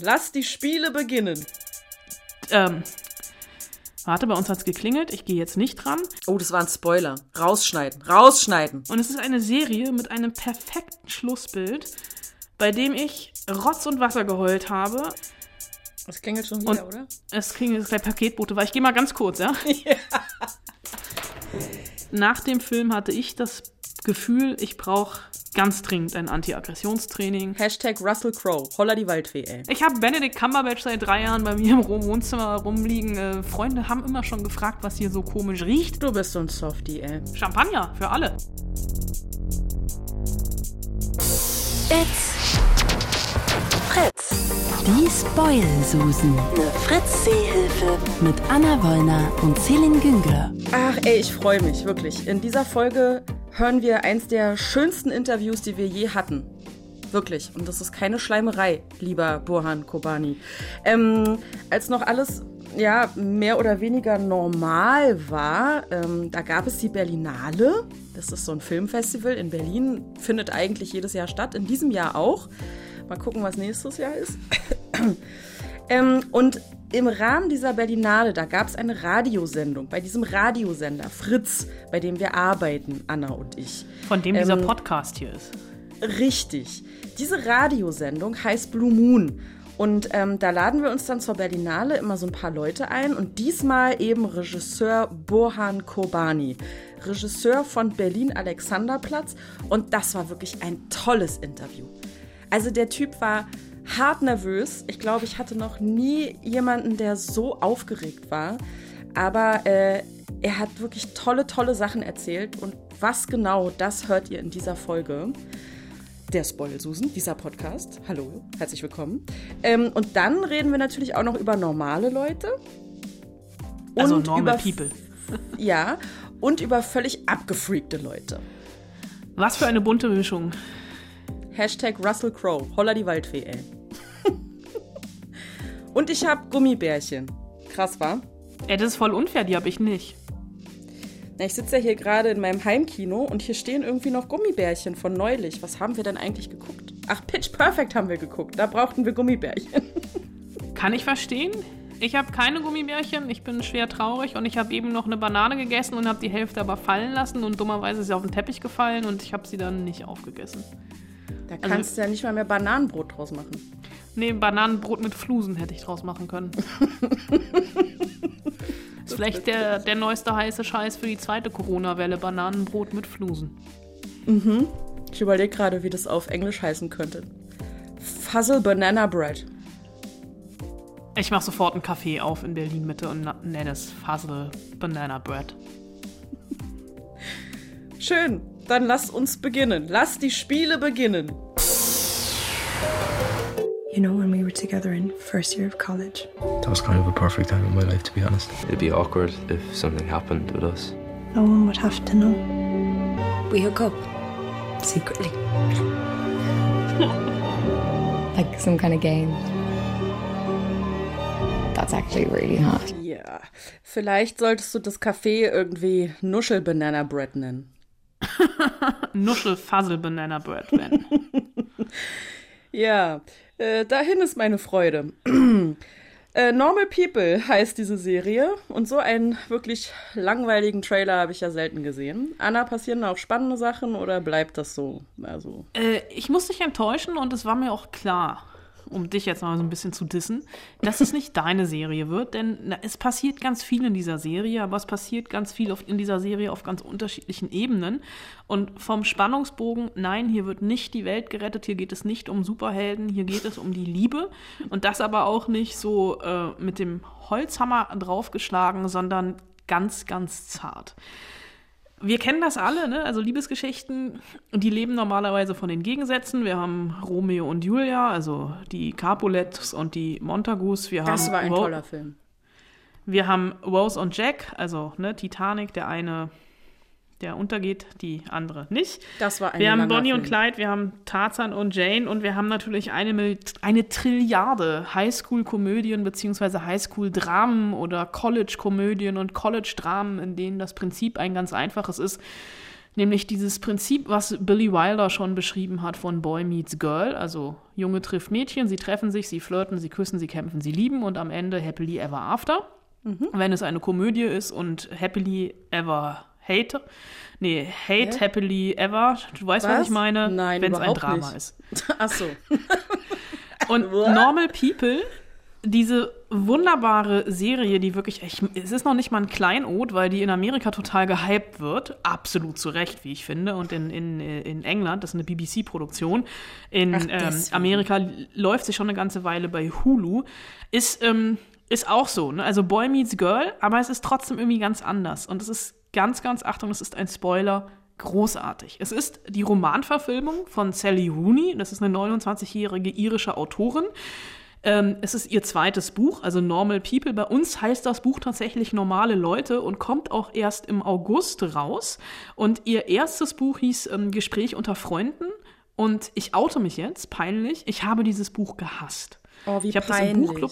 Lass die Spiele beginnen. Ähm, warte, bei uns hat's geklingelt. Ich gehe jetzt nicht dran. Oh, das war ein Spoiler. Rausschneiden, rausschneiden. Und es ist eine Serie mit einem perfekten Schlussbild, bei dem ich Rotz und Wasser geheult habe. Das klingelt schon wieder, Und oder? es klingelt jetzt gleich Paketbote, weil ich gehe mal ganz kurz, ja? Nach dem Film hatte ich das Gefühl, ich brauche ganz dringend ein Anti-Aggressionstraining. Hashtag Russell Crowe. Holla die Waldfee, ey. Ich habe Benedict Cumberbatch seit drei Jahren bei mir im Wohnzimmer rumliegen. Äh, Freunde haben immer schon gefragt, was hier so komisch riecht. Du bist so ein Softie, ey. Champagner für alle. It's Fritz. Die Spoil-Susen. Eine Fritz-Seehilfe. Mit Anna Wollner und Celine Güngler. Ach, ey, ich freue mich, wirklich. In dieser Folge hören wir eins der schönsten Interviews, die wir je hatten. Wirklich. Und das ist keine Schleimerei, lieber Burhan Kobani. Ähm, als noch alles ja, mehr oder weniger normal war, ähm, da gab es die Berlinale. Das ist so ein Filmfestival in Berlin, findet eigentlich jedes Jahr statt, in diesem Jahr auch. Mal gucken, was nächstes Jahr ist. ähm, und im Rahmen dieser Berlinale, da gab es eine Radiosendung, bei diesem Radiosender Fritz, bei dem wir arbeiten, Anna und ich. Von dem dieser Ähm, Podcast hier ist. Richtig. Diese Radiosendung heißt Blue Moon. Und ähm, da laden wir uns dann zur Berlinale immer so ein paar Leute ein. Und diesmal eben Regisseur Burhan Kobani. Regisseur von Berlin Alexanderplatz. Und das war wirklich ein tolles Interview. Also der Typ war hart nervös. Ich glaube, ich hatte noch nie jemanden, der so aufgeregt war. Aber äh, er hat wirklich tolle, tolle Sachen erzählt. Und was genau, das hört ihr in dieser Folge der Spoil-Susen, dieser Podcast. Hallo, herzlich willkommen. Ähm, und dann reden wir natürlich auch noch über normale Leute. Also und normal über, people. Ja, und über völlig abgefreakte Leute. Was für eine bunte Mischung. Hashtag Russell Crowe. Holla die Waldfee, ey. Und ich hab Gummibärchen. Krass, war? Ey, das ist voll unfair, die habe ich nicht. Na, ich sitze ja hier gerade in meinem Heimkino und hier stehen irgendwie noch Gummibärchen von neulich. Was haben wir denn eigentlich geguckt? Ach, Pitch Perfect haben wir geguckt. Da brauchten wir Gummibärchen. Kann ich verstehen. Ich habe keine Gummibärchen, ich bin schwer traurig und ich habe eben noch eine Banane gegessen und habe die Hälfte aber fallen lassen und dummerweise ist sie auf den Teppich gefallen und ich habe sie dann nicht aufgegessen. Da kannst du ja nicht mal mehr Bananenbrot draus machen. Nee, Bananenbrot mit Flusen hätte ich draus machen können. ist vielleicht der, der neueste heiße Scheiß für die zweite Corona-Welle, Bananenbrot mit Flusen. Ich überlege gerade, wie das auf Englisch heißen könnte. Fuzzle Banana Bread. Ich mache sofort einen Café auf in Berlin Mitte und nenne es Fuzzle Banana Bread. Schön, dann lasst uns beginnen. Lass die Spiele beginnen. You know, when we were together in first year of college, That was kind of a perfect time in my life, to be honest. It'd be awkward if something happened with us. no one would have to know. We hook up secretly. like some kind of game. That's actually really hot. Ja, vielleicht solltest du das Café irgendwie Nuschel Banana Bread nennen. Nuschel Fuzzle Banana Bread, Ben. Ja, äh, dahin ist meine Freude. äh, Normal People heißt diese Serie und so einen wirklich langweiligen Trailer habe ich ja selten gesehen. Anna, passieren da auch spannende Sachen oder bleibt das so? Also, Äh, ich muss dich enttäuschen und es war mir auch klar, um dich jetzt mal so ein bisschen zu dissen, dass es nicht deine Serie wird, denn es passiert ganz viel in dieser Serie, aber es passiert ganz viel auf, in dieser Serie auf ganz unterschiedlichen Ebenen. Und vom Spannungsbogen, nein, hier wird nicht die Welt gerettet, hier geht es nicht um Superhelden, hier geht es um die Liebe. Und das aber auch nicht so äh, mit dem Holzhammer draufgeschlagen, sondern ganz, ganz zart. Wir kennen das alle, ne? Also Liebesgeschichten, die leben normalerweise von den Gegensätzen. Wir haben Romeo und Julia, also die Capulets und die Montagus. Wir das haben war ein Ro- toller Film. Wir haben Rose und Jack, also ne, Titanic, der eine, der untergeht, die andere nicht. Das war ein Wir haben Bonnie und Film. Clyde, wir haben Tarzan und Jane und wir haben natürlich eine, Mil- eine Trilliarde Highschool-Komödien beziehungsweise Highschool-Dramen oder College-Komödien und College-Dramen, in denen das Prinzip ein ganz einfaches ist. Nämlich dieses Prinzip, was Billy Wilder schon beschrieben hat von Boy Meets Girl. Also Junge trifft Mädchen, sie treffen sich, sie flirten, sie küssen, sie kämpfen, sie lieben und am Ende happily ever after. Wenn es eine Komödie ist und happily ever hate. Nee, hate Hä? happily ever. Du weißt, was, Was? ich meine? Nein, Wenn es ein Drama nicht. ist. Ach so. Und Normal People, diese wunderbare Serie, die wirklich, ich, es ist noch nicht mal ein Kleinod, weil die in Amerika total gehypt wird. Absolut zu Recht, wie ich finde. Und in, in, in England, das ist eine BBC-Produktion. In Ach, ähm. Amerika läuft sie schon eine ganze Weile bei Hulu. Ist, ähm, ist auch so, ne? Also Boy meets Girl, aber es ist trotzdem irgendwie ganz anders. Und es ist ganz, ganz, Achtung, es ist ein Spoiler, großartig. Es ist die Romanverfilmung von Sally Rooney. Das ist eine 29-jährige irische Autorin. Ähm, es ist ihr zweites Buch, also Normal People. Bei uns heißt das Buch tatsächlich Normale Leute und kommt auch erst im August raus. Und ihr erstes Buch hieß ähm, Gespräch unter Freunden. Und ich oute mich jetzt, peinlich, ich habe dieses Buch gehasst. Oh, wie Ich hab das im. Buchclub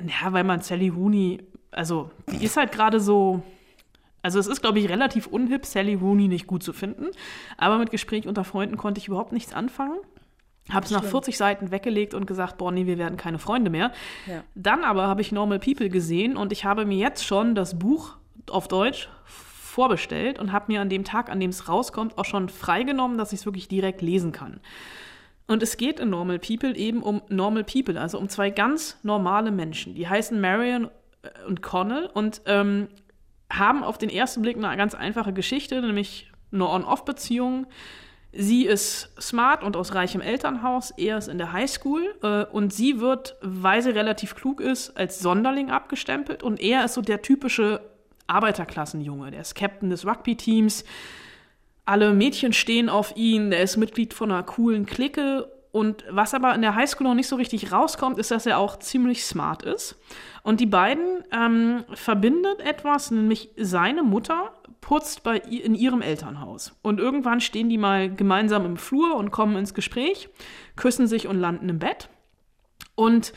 ja, weil man Sally Rooney, also die ist halt gerade so, also es ist, glaube ich, relativ unhip, Sally Rooney nicht gut zu finden. Aber mit Gespräch unter Freunden konnte ich überhaupt nichts anfangen. Habe es nach 40 Seiten weggelegt und gesagt, boah, nee, wir werden keine Freunde mehr. Ja. Dann aber habe ich Normal People gesehen und ich habe mir jetzt schon das Buch auf Deutsch vorbestellt und habe mir an dem Tag, an dem es rauskommt, auch schon freigenommen, dass ich es wirklich direkt lesen kann. Und es geht in Normal People eben um Normal People, also um zwei ganz normale Menschen. Die heißen Marion äh, und Connell und ähm, haben auf den ersten Blick eine ganz einfache Geschichte, nämlich eine On-Off-Beziehung. Sie ist smart und aus reichem Elternhaus, er ist in der Highschool äh, und sie wird, weil sie relativ klug ist, als Sonderling abgestempelt und er ist so der typische Arbeiterklassenjunge, der ist Captain des Rugby-Teams, alle Mädchen stehen auf ihn, er ist Mitglied von einer coolen Clique. Und was aber in der Highschool noch nicht so richtig rauskommt, ist, dass er auch ziemlich smart ist. Und die beiden ähm, verbindet etwas, nämlich seine Mutter putzt bei in ihrem Elternhaus. Und irgendwann stehen die mal gemeinsam im Flur und kommen ins Gespräch, küssen sich und landen im Bett. Und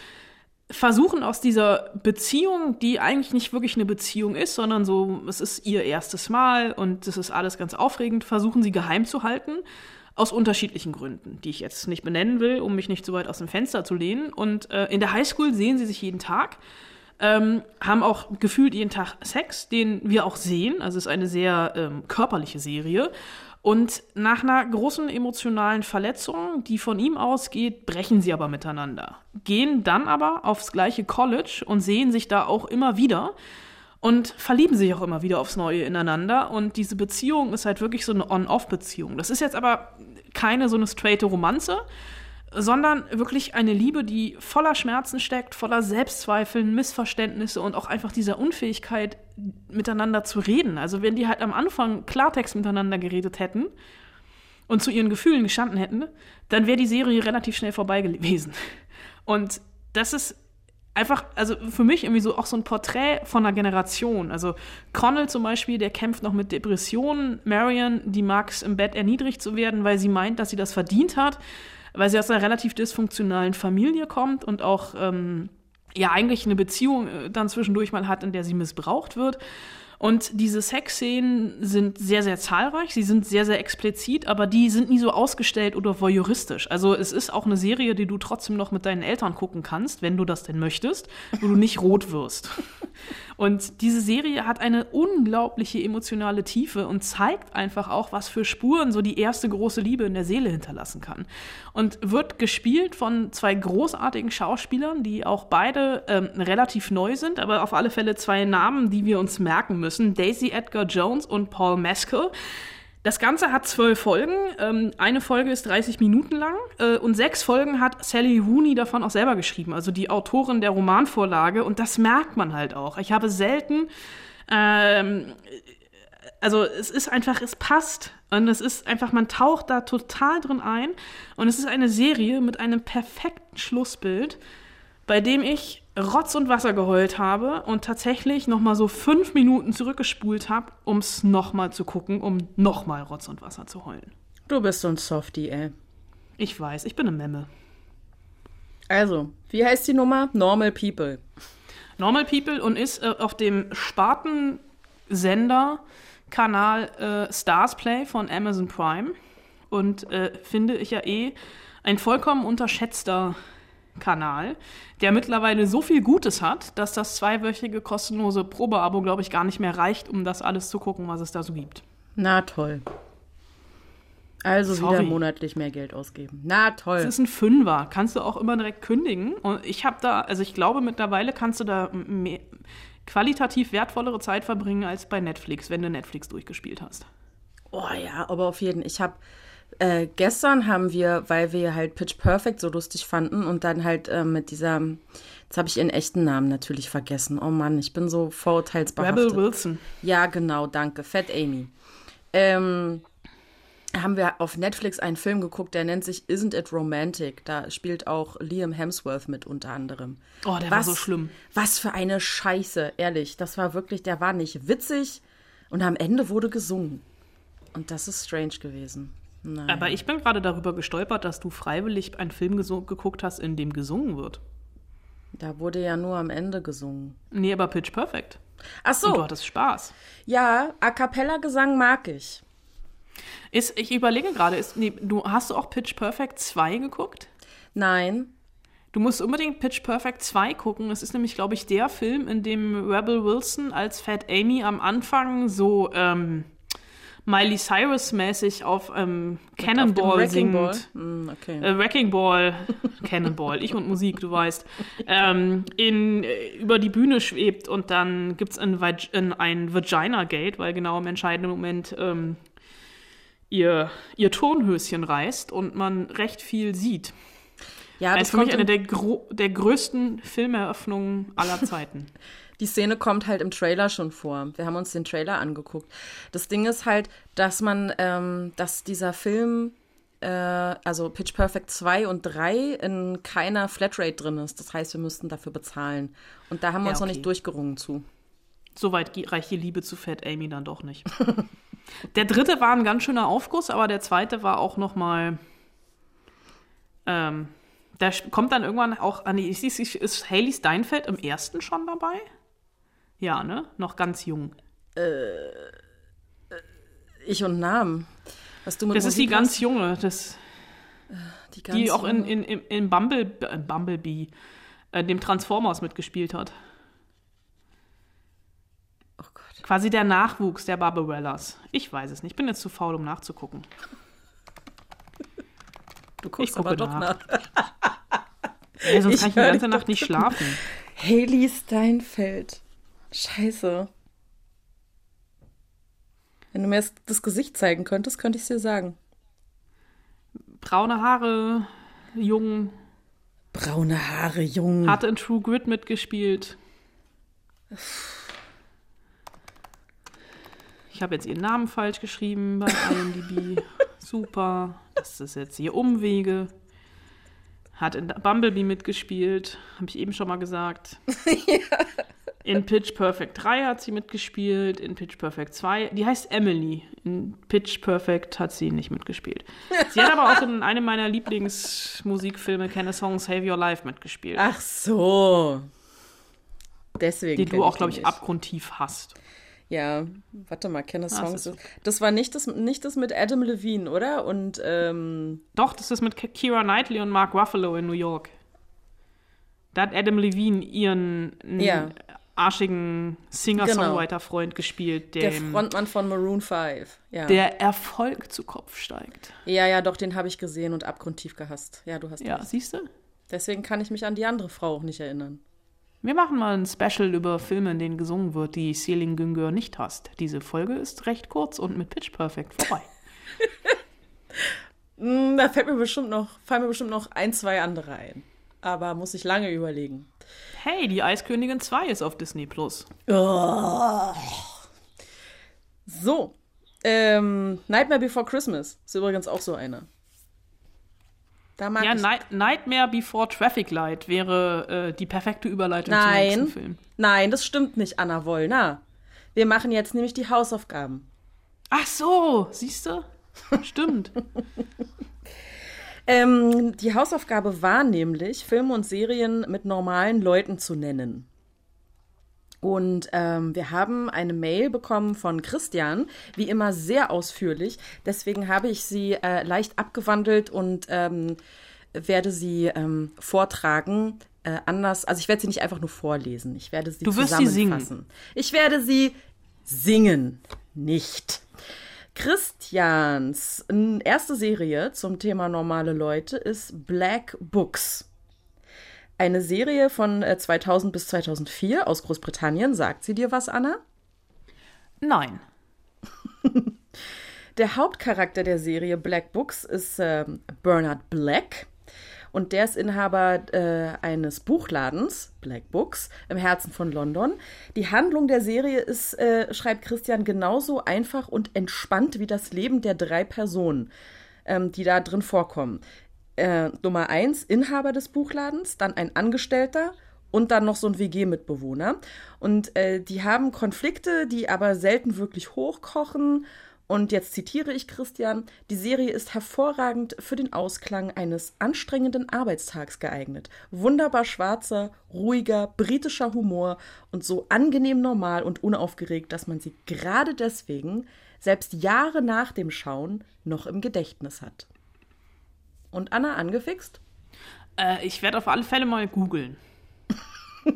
versuchen aus dieser Beziehung, die eigentlich nicht wirklich eine Beziehung ist, sondern so, es ist ihr erstes Mal und es ist alles ganz aufregend, versuchen sie geheim zu halten. Aus unterschiedlichen Gründen, die ich jetzt nicht benennen will, um mich nicht zu weit aus dem Fenster zu lehnen. Und äh, in der Highschool sehen sie sich jeden Tag, ähm, haben auch gefühlt jeden Tag Sex, den wir auch sehen. Also es ist eine sehr ähm, körperliche Serie. Und nach einer großen emotionalen Verletzung, die von ihm ausgeht, brechen sie aber miteinander. Gehen dann aber aufs gleiche College und sehen sich da auch immer wieder und verlieben sich auch immer wieder aufs Neue ineinander. Und diese Beziehung ist halt wirklich so eine On-Off-Beziehung. Das ist jetzt aber keine so eine straighte Romanze, sondern wirklich eine Liebe, die voller Schmerzen steckt, voller Selbstzweifeln, Missverständnisse und auch einfach dieser Unfähigkeit, miteinander zu reden. Also wenn die halt am Anfang Klartext miteinander geredet hätten und zu ihren Gefühlen gestanden hätten, dann wäre die Serie relativ schnell vorbei gewesen. Und das ist einfach, also für mich irgendwie so auch so ein Porträt von einer Generation. Also Connell zum Beispiel, der kämpft noch mit Depressionen. Marion, die mag es im Bett erniedrigt zu werden, weil sie meint, dass sie das verdient hat, weil sie aus einer relativ dysfunktionalen Familie kommt und auch ähm, ja eigentlich eine Beziehung äh, dann zwischendurch mal hat, in der sie missbraucht wird. Und diese Sexszenen sind sehr, sehr zahlreich, sie sind sehr, sehr explizit, aber die sind nie so ausgestellt oder voyeuristisch. Also es ist auch eine Serie, die du trotzdem noch mit deinen Eltern gucken kannst, wenn du das denn möchtest, wo du nicht rot wirst. Und diese Serie hat eine unglaubliche emotionale Tiefe und zeigt einfach auch, was für Spuren so die erste große Liebe in der Seele hinterlassen kann. Und wird gespielt von zwei großartigen Schauspielern, die auch beide ähm, relativ neu sind, aber auf alle Fälle zwei Namen, die wir uns merken müssen. Daisy Edgar Jones und Paul Mescal. Das Ganze hat zwölf Folgen. Ähm, eine Folge ist 30 Minuten lang äh, und sechs Folgen hat Sally Rooney davon auch selber geschrieben, also die Autorin der Romanvorlage. Und das merkt man halt auch. Ich habe selten, ähm, also es ist einfach, es passt. Und es ist einfach, man taucht da total drin ein. Und es ist eine Serie mit einem perfekten Schlussbild, bei dem ich Rotz und Wasser geheult habe und tatsächlich noch mal so fünf Minuten zurückgespult habe, um es noch mal zu gucken, um noch mal Rotz und Wasser zu heulen. Du bist so ein Softie, ey. Ich weiß, ich bin eine Memme. Also, wie heißt die Nummer? Normal People. Normal People und ist äh, auf dem Spartensender Kanal äh, Stars Play von Amazon Prime und äh, finde ich ja eh ein vollkommen unterschätzter Kanal, der mittlerweile so viel Gutes hat, dass das zweiwöchige kostenlose Probeabo, glaube ich, gar nicht mehr reicht, um das alles zu gucken, was es da so gibt. Na toll. Also Sorry. wieder monatlich mehr Geld ausgeben. Na toll. Es ist ein Fünfer, kannst du auch immer direkt kündigen. Und ich habe da, also ich glaube mittlerweile kannst du da mehr, qualitativ wertvollere Zeit verbringen als bei Netflix, wenn du Netflix durchgespielt hast. Oh ja, aber auf jeden. Ich habe äh, gestern haben wir, weil wir halt Pitch Perfect so lustig fanden und dann halt äh, mit dieser, jetzt habe ich ihren echten Namen natürlich vergessen. Oh Mann, ich bin so vorurteilsbehaftet. Rebel Wilson. Ja, genau, danke. Fat Amy. Ähm, haben wir auf Netflix einen Film geguckt, der nennt sich Isn't It Romantic? Da spielt auch Liam Hemsworth mit unter anderem. Oh, der war so schlimm. Was für eine Scheiße, ehrlich. Das war wirklich, der war nicht witzig und am Ende wurde gesungen. Und das ist strange gewesen. Nein. Aber ich bin gerade darüber gestolpert, dass du freiwillig einen Film geguckt hast, in dem gesungen wird. Da wurde ja nur am Ende gesungen. Nee, aber Pitch Perfect. Ach Und du so, hattest Spaß. ja, A Cappella-Gesang mag ich. Ist, ich überlege gerade, ist, nee, du hast du auch Pitch Perfect 2 geguckt? Nein. Du musst unbedingt Pitch Perfect 2 gucken. Es ist nämlich, glaube ich, der Film, in dem Rebel Wilson als Fat Amy am Anfang so ähm, Miley Cyrus-mäßig auf ähm, Cannonball Auf singt. Ball? Hm, okay. Äh, Wrecking Ball, Cannonball, ich und Musik, du weißt, ähm, in, äh, über die Bühne schwebt und dann gibt es ein, ein, Vagina-Gate, weil genau im entscheidenden Moment ähm, ihr, ihr Turnhöschen reißt und man recht viel sieht. ja, Das das ist für mich eine der, gro der größten Filmeröffnungen aller Zeiten. die Szene kommt halt im Trailer schon vor. Wir haben uns den Trailer angeguckt. Das Ding ist halt, dass man, ähm, dass dieser Film, äh, also Pitch Perfect 2 und 3 in keiner Flatrate drin ist. Das heißt, wir müssten dafür bezahlen. Und da haben wir Ja, uns noch okay. nicht durchgerungen zu. Soweit reicht die Liebe zu Fat Amy dann doch nicht. der dritte war ein ganz schöner Aufguss, aber der zweite war auch noch mal. Ähm, da kommt dann irgendwann auch an die. Ist, ist, ist Haley Steinfeld im ersten schon dabei? Ja, ne? Noch ganz jung. Ich und Namen. Was du mit Das ist die Musik ganz hast? junge, das, die, ganz die auch in, in, in, Bumble, äh, Bumblebee, äh, dem Transformers mitgespielt hat. Oh Gott. Quasi der Nachwuchs der Barbarellas. Ich weiß es nicht. Ich bin jetzt zu faul, um nachzugucken. Du guckst ich aber doch nach. nach. Ey, sonst Ich kann ich die ganze Nacht nicht schlafen. Haley Steinfeld. Scheiße. Wenn du mir jetzt das Gesicht zeigen könntest, könnte ich es dir sagen. braune Haare, jung, Braune Haare, jung. hat in True Grit mitgespielt. Ich habe jetzt ihren Namen falsch geschrieben bei IMDb. Super. Das ist jetzt hier Umwege. Hat in Bumblebee mitgespielt, habe ich eben schon mal gesagt. In Pitch Perfect 3 hat sie mitgespielt, in Pitch Perfect 2, die heißt Emily. In Pitch Perfect hat sie nicht mitgespielt. Sie hat aber auch in einem meiner Lieblingsmusikfilme, Can a Song Save Your Life, mitgespielt. Ach so. Deswegen. den kenn du auch, die glaube ich, nicht. abgrundtief hast. Ja, warte mal, Kenne Ah, Songs. das ist Das war nicht das, nicht das mit Adam Levine, oder? Und ähm, Doch, das ist mit Keira Knightley und Mark Ruffalo in New York. Da hat Adam Levine ihren Ja. Arschigen Singer-Songwriter-Freund gespielt, der dem Frontmann von Maroon 5. Ja. der Erfolg zu Kopf steigt. ja, ja, doch, den habe ich gesehen und abgrundtief gehasst. Ja, du hast Ja, recht. siehst du? Deswegen kann ich mich an die andere Frau auch nicht erinnern. Wir machen mal ein Special über Filme, in denen gesungen wird, die Ceiling Güngör nicht hasst. Diese Folge ist recht kurz und mit Pitch Perfect vorbei. Hm, Da fällt mir bestimmt noch, fallen mir bestimmt noch ein, zwei andere ein. Aber muss ich lange überlegen. Hey, die Eiskönigin 2 ist auf Disney Plus. So. Ähm, Nightmare Before Christmas ist übrigens auch so eine. Da mag Ja, ich. Night Nightmare Before Traffic Light wäre äh, die perfekte Überleitung zum Nein. nächsten Film. Nein, das stimmt nicht, Anna Wollner. Wir machen jetzt nämlich die Hausaufgaben. Ach so, siehst du? Stimmt. Ähm, die Hausaufgabe war nämlich, Filme und Serien mit normalen Leuten zu nennen. Und ähm, wir haben eine Mail bekommen von Christian, wie immer sehr ausführlich. Deswegen habe ich sie äh, leicht abgewandelt und ähm, werde sie ähm, vortragen. Äh, anders, also ich werde sie nicht einfach nur vorlesen. Ich werde sie Du wirst sie zusammenfassen. Ich werde sie singen, nicht. Christians erste Serie zum Thema normale Leute ist Black Books. Eine Serie von äh, 2000 bis 2004 aus Großbritannien. Sagt sie dir was, Anna? Nein. Der Hauptcharakter der Serie Black Books ist ähm, Bernard Black. Und der ist Inhaber äh, eines Buchladens, Black Books, im Herzen von London. Die Handlung der Serie ist, äh, schreibt Christian, genauso einfach und entspannt wie das Leben der drei Personen, ähm, die da drin vorkommen. Äh, Nummer eins, Inhaber des Buchladens, dann ein Angestellter und dann noch so ein WG-Mitbewohner. Und äh, die haben Konflikte, die aber selten wirklich hochkochen. Und jetzt zitiere ich Christian, die Serie ist hervorragend für den Ausklang eines anstrengenden Arbeitstags geeignet. Wunderbar schwarzer, ruhiger, britischer Humor und so angenehm normal und unaufgeregt, dass man sie gerade deswegen, selbst Jahre nach dem Schauen, noch im Gedächtnis hat. Und Anna angefixt? Äh, ich werde auf alle Fälle mal googeln.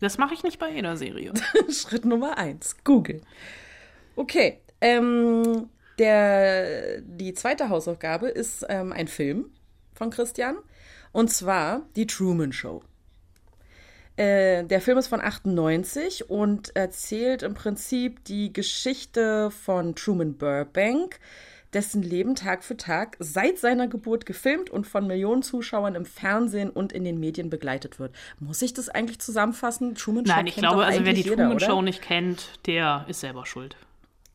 das mache ich nicht bei jeder Serie. Schritt Nummer eins, Google. Okay, ähm, der, die zweite Hausaufgabe ist ähm, ein Film von Christian. Und zwar die Truman Show. Äh, der Film ist von 98 und erzählt im Prinzip die Geschichte von Truman Burbank, dessen Leben Tag für Tag seit seiner Geburt gefilmt und von Millionen Zuschauern im Fernsehen und in den Medien begleitet wird. Muss ich das eigentlich zusammenfassen? Truman Show Nein, ich glaube, also wer die jeder, Truman oder? Show nicht kennt, der ist selber schuld.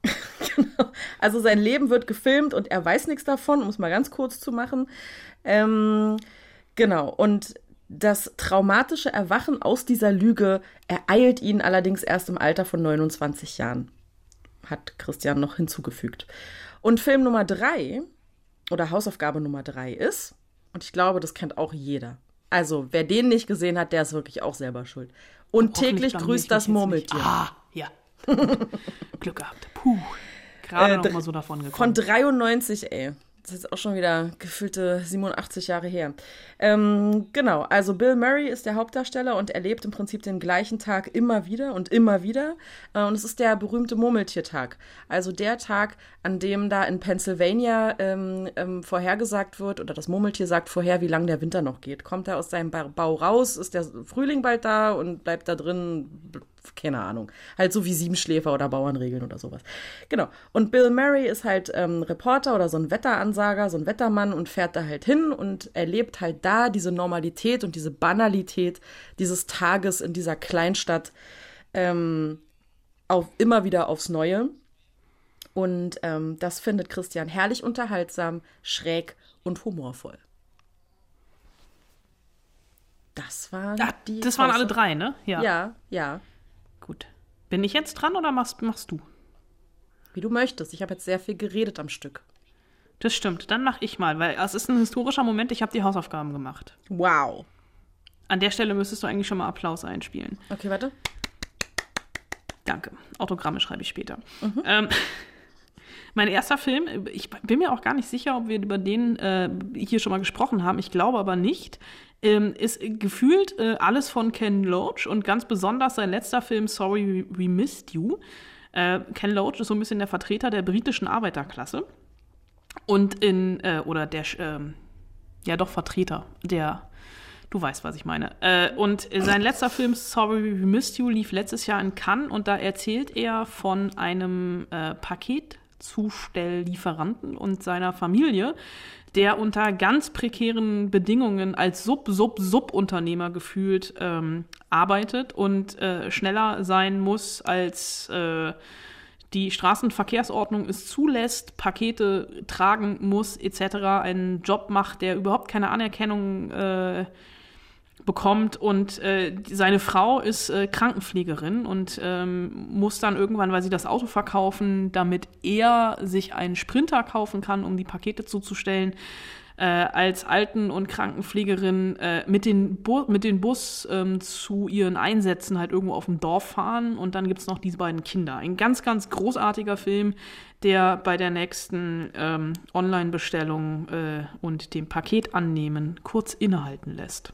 Also sein Leben wird gefilmt und er weiß nichts davon, um es mal ganz kurz zu machen. Ähm, genau, und das traumatische Erwachen aus dieser Lüge ereilt ihn allerdings erst im Alter von 29 Jahren, hat Christian noch hinzugefügt. Und Film Nummer drei oder Hausaufgabe Nummer drei ist, und ich glaube, das kennt auch jeder. Also, wer den nicht gesehen hat, der ist wirklich auch selber schuld. Und täglich grüßt das Murmeltier. Ah, ja. Glück gehabt. Puh. Gerade Äh, noch mal so davon Von gekommen. 93, ey. Das ist auch schon wieder gefühlte 87 Jahre her. Ähm, genau, also Bill Murray ist der Hauptdarsteller und er lebt im Prinzip den gleichen Tag immer wieder und immer wieder. Äh, und es ist der berühmte Murmeltiertag. Also der Tag, an dem da in Pennsylvania ähm, ähm, vorhergesagt wird, oder das Murmeltier sagt vorher, wie lange der Winter noch geht. Kommt er aus seinem Ba- Bau raus, ist der Frühling bald da und bleibt da drin, keine Ahnung. Halt so wie Siebenschläfer oder Bauernregeln oder sowas. Genau. Und Bill Murray ist halt ähm, Reporter oder so ein Wetteransager, so ein Wettermann und fährt da halt hin und erlebt halt da diese Normalität und diese Banalität dieses Tages in dieser Kleinstadt ähm, auf, immer wieder aufs Neue. Und ähm, das findet Christian herrlich unterhaltsam, schräg und humorvoll. Das waren Ah, die. das waren alle drei, ne? Ja. Ja, ja. Gut. Bin ich jetzt dran oder machst, machst du? Wie du möchtest. Ich habe jetzt sehr viel geredet am Stück. Das stimmt. Dann mache ich mal, weil es ist ein historischer Moment. Ich habe die Hausaufgaben gemacht. Wow. An der Stelle müsstest du eigentlich schon mal Applaus einspielen. Okay, warte. Danke. Autogramme schreibe ich später. Ähm, mein erster Film, ich bin mir auch gar nicht sicher, ob wir über den äh, hier schon mal gesprochen haben. Ich glaube aber nicht. Ähm, ist gefühlt äh, alles von Ken Loach und ganz besonders sein letzter Film Sorry We Missed You. Äh, Ken Loach ist so ein bisschen der Vertreter der britischen Arbeiterklasse. Und in, äh, oder der, ähm, ja doch Vertreter der, du weißt, was ich meine. Äh, und sein letzter Film Sorry We Missed You lief letztes Jahr in Cannes und da erzählt er von einem äh, Paketzustelllieferanten und seiner Familie, der unter ganz prekären Bedingungen als Sub-Sub-Sub-Unternehmer gefühlt ähm, arbeitet und äh, schneller sein muss als äh, die Straßenverkehrsordnung es zulässt, Pakete tragen muss, etc., einen Job macht, der überhaupt keine Anerkennung äh, bekommt und äh, seine Frau ist äh, Krankenpflegerin und ähm, muss dann irgendwann, weil sie das Auto verkaufen, damit er sich einen Sprinter kaufen kann, um die Pakete zuzustellen, äh, als Alten- und Krankenpflegerin äh, mit, den Bu mit den Bus ähm, zu ihren Einsätzen halt irgendwo auf dem Dorf fahren und dann gibt es noch diese beiden Kinder. Ein ganz, ganz großartiger Film, der bei der nächsten ähm, Online-Bestellung äh, und dem Paket annehmen kurz innehalten lässt.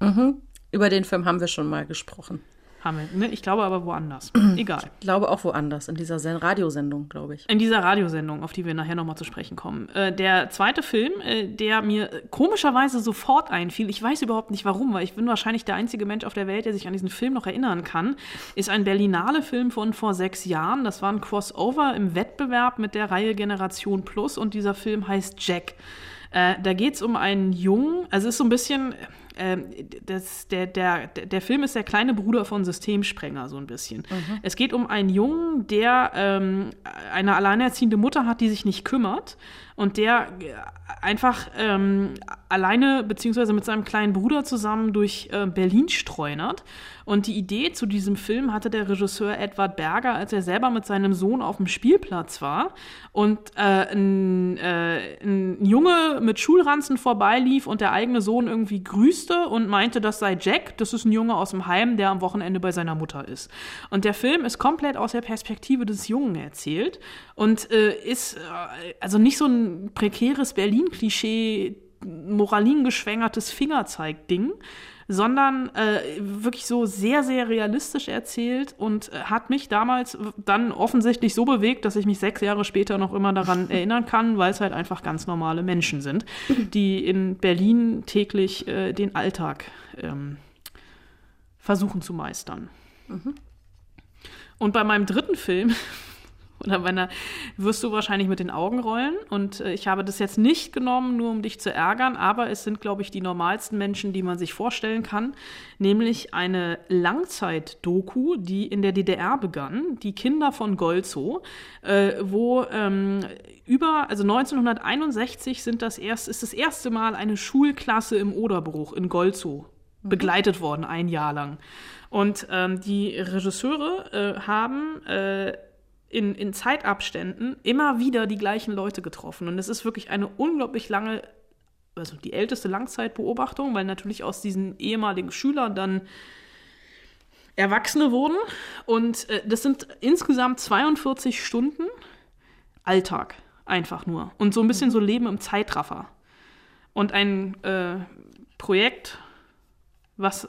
Mhm. Über den Film haben wir schon mal gesprochen. Haben wir, ne? Ich glaube aber woanders. Egal. Ich glaube auch woanders, in dieser Sen Radiosendung, glaube ich. In dieser Radiosendung, auf die wir nachher nochmal zu sprechen kommen. Äh, der zweite Film, äh, der mir komischerweise sofort einfiel, ich weiß überhaupt nicht warum, weil ich bin wahrscheinlich der einzige Mensch auf der Welt, der sich an diesen Film noch erinnern kann, ist ein Berlinale-Film von vor sechs Jahren. Das war ein Crossover im Wettbewerb mit der Reihe Generation Plus und dieser Film heißt Jack. Äh, da geht es um einen Jungen, also es ist so ein bisschen, äh, das, der, der, der Film ist der kleine Bruder von Systemsprenger, so ein bisschen. Mhm. Es geht um einen Jungen, der ähm, eine alleinerziehende Mutter hat, die sich nicht kümmert und der äh, einfach ähm, alleine beziehungsweise mit seinem kleinen Bruder zusammen durch äh, Berlin streunert. Und die Idee zu diesem Film hatte der Regisseur Edward Berger, als er selber mit seinem Sohn auf dem Spielplatz war und äh, ein, äh, ein Junge mit Schulranzen vorbeilief und der eigene Sohn irgendwie grüßte und meinte, das sei Jack, das ist ein Junge aus dem Heim, der am Wochenende bei seiner Mutter ist. Und der Film ist komplett aus der Perspektive des Jungen erzählt und äh, ist äh, also nicht so ein prekäres Berlin-Klischee, moralingeschwängertes Fingerzeig-Ding, sondern äh, wirklich so sehr, sehr realistisch erzählt und äh, hat mich damals dann offensichtlich so bewegt, dass ich mich sechs Jahre später noch immer daran erinnern kann, weil es halt einfach ganz normale Menschen sind, die in Berlin täglich äh, den Alltag ähm, versuchen zu meistern. Und bei meinem dritten Film, oder meiner, wirst du wahrscheinlich mit den Augen rollen. Und äh, ich habe das jetzt nicht genommen, nur um dich zu ärgern, aber es sind, glaube ich, die normalsten Menschen, die man sich vorstellen kann. Nämlich eine Langzeit-Doku, die in der DDR begann, die Kinder von Golzow, äh, wo ähm, über, also 1961 sind das erst, ist das erste Mal eine Schulklasse im Oderbruch in Golzow begleitet worden, ein Jahr lang. Und ähm, die Regisseure äh, haben äh, in, in Zeitabständen immer wieder die gleichen Leute getroffen. Und es ist wirklich eine unglaublich lange, also die älteste Langzeitbeobachtung, weil natürlich aus diesen ehemaligen Schülern dann Erwachsene wurden. Und äh, das sind insgesamt 42 Stunden Alltag, einfach nur. Und so ein bisschen so Leben im Zeitraffer. Und ein äh, Projekt, was äh,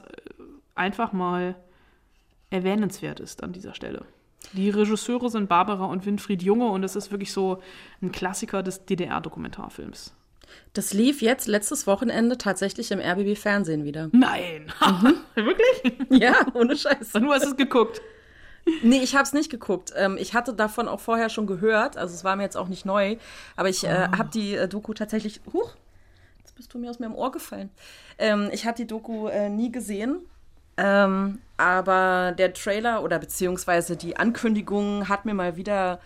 einfach mal erwähnenswert ist an dieser Stelle. Die Regisseure sind Barbara und Winfried Junge und es ist wirklich so ein Klassiker des DDR-Dokumentarfilms. Das lief jetzt letztes Wochenende tatsächlich im RBB Fernsehen wieder. Nein! Wirklich? Ja, ohne Scheiß. Und du hast es geguckt. Nee, ich habe es nicht geguckt. Ähm, ich hatte davon auch vorher schon gehört, also es war mir jetzt auch nicht neu, aber ich äh, habe die äh, Doku tatsächlich. Huch, jetzt bist du mir aus meinem Ohr gefallen. Ähm, ich habe die Doku äh, nie gesehen, ähm, aber der Trailer oder beziehungsweise die Ankündigung hat mir mal wieder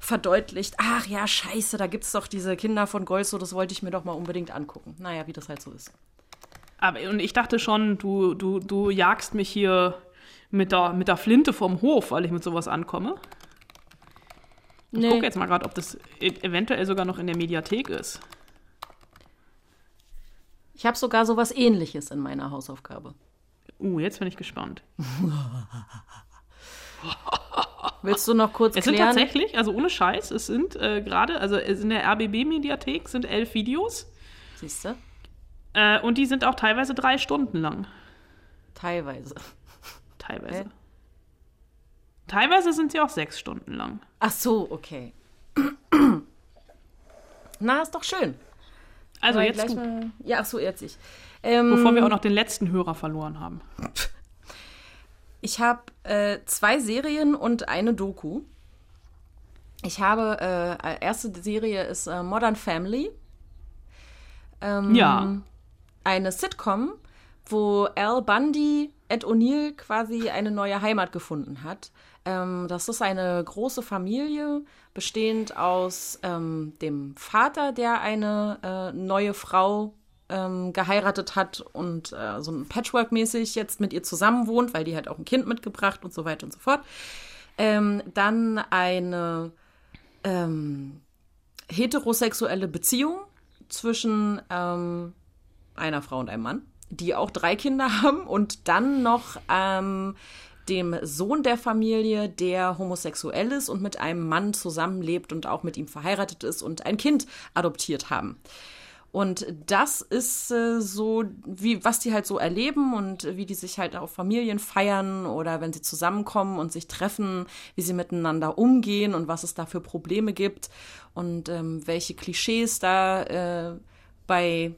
verdeutlicht, ach ja, scheiße, da gibt's doch diese Kinder von Golzo, das wollte ich mir doch mal unbedingt angucken. Naja, wie das halt so ist. Aber und ich dachte schon, du, du, du jagst mich hier mit der, mit der Flinte vom Hof, weil ich mit sowas ankomme. Ich Nee. gucke jetzt mal gerade, ob das e eventuell sogar noch in der Mediathek ist. Ich habe sogar sowas ähnliches in meiner Hausaufgabe. Uh, jetzt bin ich gespannt. Willst du noch kurz Es sind klären? tatsächlich, also ohne Scheiß, es sind äh, gerade, also es in der RBB-Mediathek sind elf Videos Siehst du? äh, und die sind auch teilweise drei Stunden lang. Teilweise. Teilweise. Hä? Teilweise sind sie auch sechs Stunden lang. Ach so, okay. Na, ist doch schön. Also Aber jetzt du, mal- Ja, ach so, jetzt ich. Ähm, bevor wir auch noch den letzten Hörer verloren haben. Ich habe äh, zwei Serien und eine Doku. Ich habe, äh, erste Serie ist äh, Modern Family. Ähm, Ja. Eine Sitcom, wo Al Bundy, Ed O'Neill quasi eine neue Heimat gefunden hat. Ähm, das ist eine große Familie, bestehend aus ähm, dem Vater, der eine äh, neue Frau ähm, geheiratet hat und äh, so ein Patchwork-mäßig jetzt mit ihr zusammen wohnt, weil die hat auch ein Kind mitgebracht und so weiter und so fort. Ähm, dann eine ähm, heterosexuelle Beziehung zwischen ähm, einer Frau und einem Mann, die auch drei Kinder haben und dann noch ähm, dem Sohn der Familie, der homosexuell ist und mit einem Mann zusammenlebt und auch mit ihm verheiratet ist und ein Kind adoptiert haben. Und das ist äh, so, wie, was die halt so erleben und wie die sich halt auf Familien feiern oder wenn sie zusammenkommen und sich treffen, wie sie miteinander umgehen und was es da für Probleme gibt und ähm, welche Klischees da äh, bei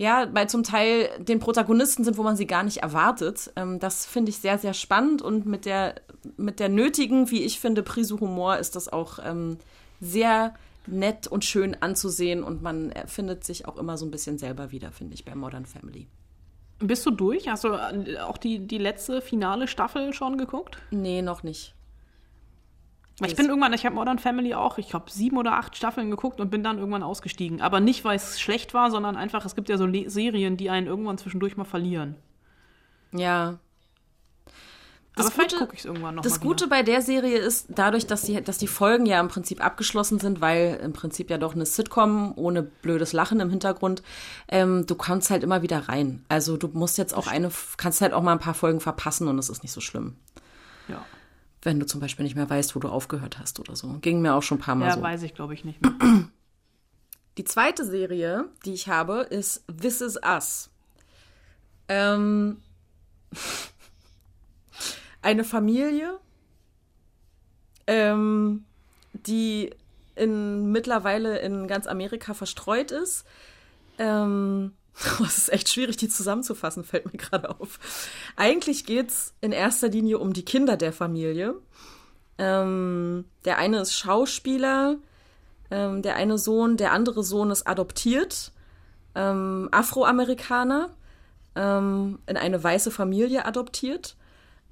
ja, bei zum Teil den Protagonisten sind, wo man sie gar nicht erwartet. Ähm, das finde ich sehr, sehr spannend und mit der, mit der nötigen, wie ich finde, Prise Humor ist das auch ähm, sehr nett und schön anzusehen und man findet sich auch immer so ein bisschen selber wieder, finde ich, bei Modern Family. Bist du durch? Hast du äh, auch die, die letzte finale Staffel schon geguckt? Nee, noch nicht. Ich bin irgendwann, ich habe Modern Family auch, ich habe sieben oder acht Staffeln geguckt und bin dann irgendwann ausgestiegen. Aber nicht, weil es schlecht war, sondern einfach, es gibt ja so Le Serien, die einen irgendwann zwischendurch mal verlieren. Ja. Das Aber vielleicht gucke ich es irgendwann noch Das Gute bei der Serie ist, dadurch, dass die, dass die Folgen ja im Prinzip abgeschlossen sind, weil im Prinzip ja doch eine Sitcom ohne blödes Lachen im Hintergrund, ähm, du kannst halt immer wieder rein. Also du musst jetzt auch eine, kannst halt auch mal ein paar Folgen verpassen und es ist nicht so schlimm. Ja, Wenn du zum Beispiel nicht mehr weißt, wo du aufgehört hast oder so. Ging mir auch schon ein paar Mal ja so. weiß ich, glaube ich, nicht mehr. Die zweite Serie, die ich habe, ist This Is Us. Ähm, eine Familie, ähm, die in, mittlerweile in ganz Amerika verstreut ist. Ähm, es ist echt schwierig, die zusammenzufassen, fällt mir gerade auf. Eigentlich geht's in erster Linie um die Kinder der Familie. Ähm, der eine ist Schauspieler, ähm, der eine Sohn, der andere Sohn ist adoptiert, ähm, Afroamerikaner, ähm, in eine weiße Familie adoptiert.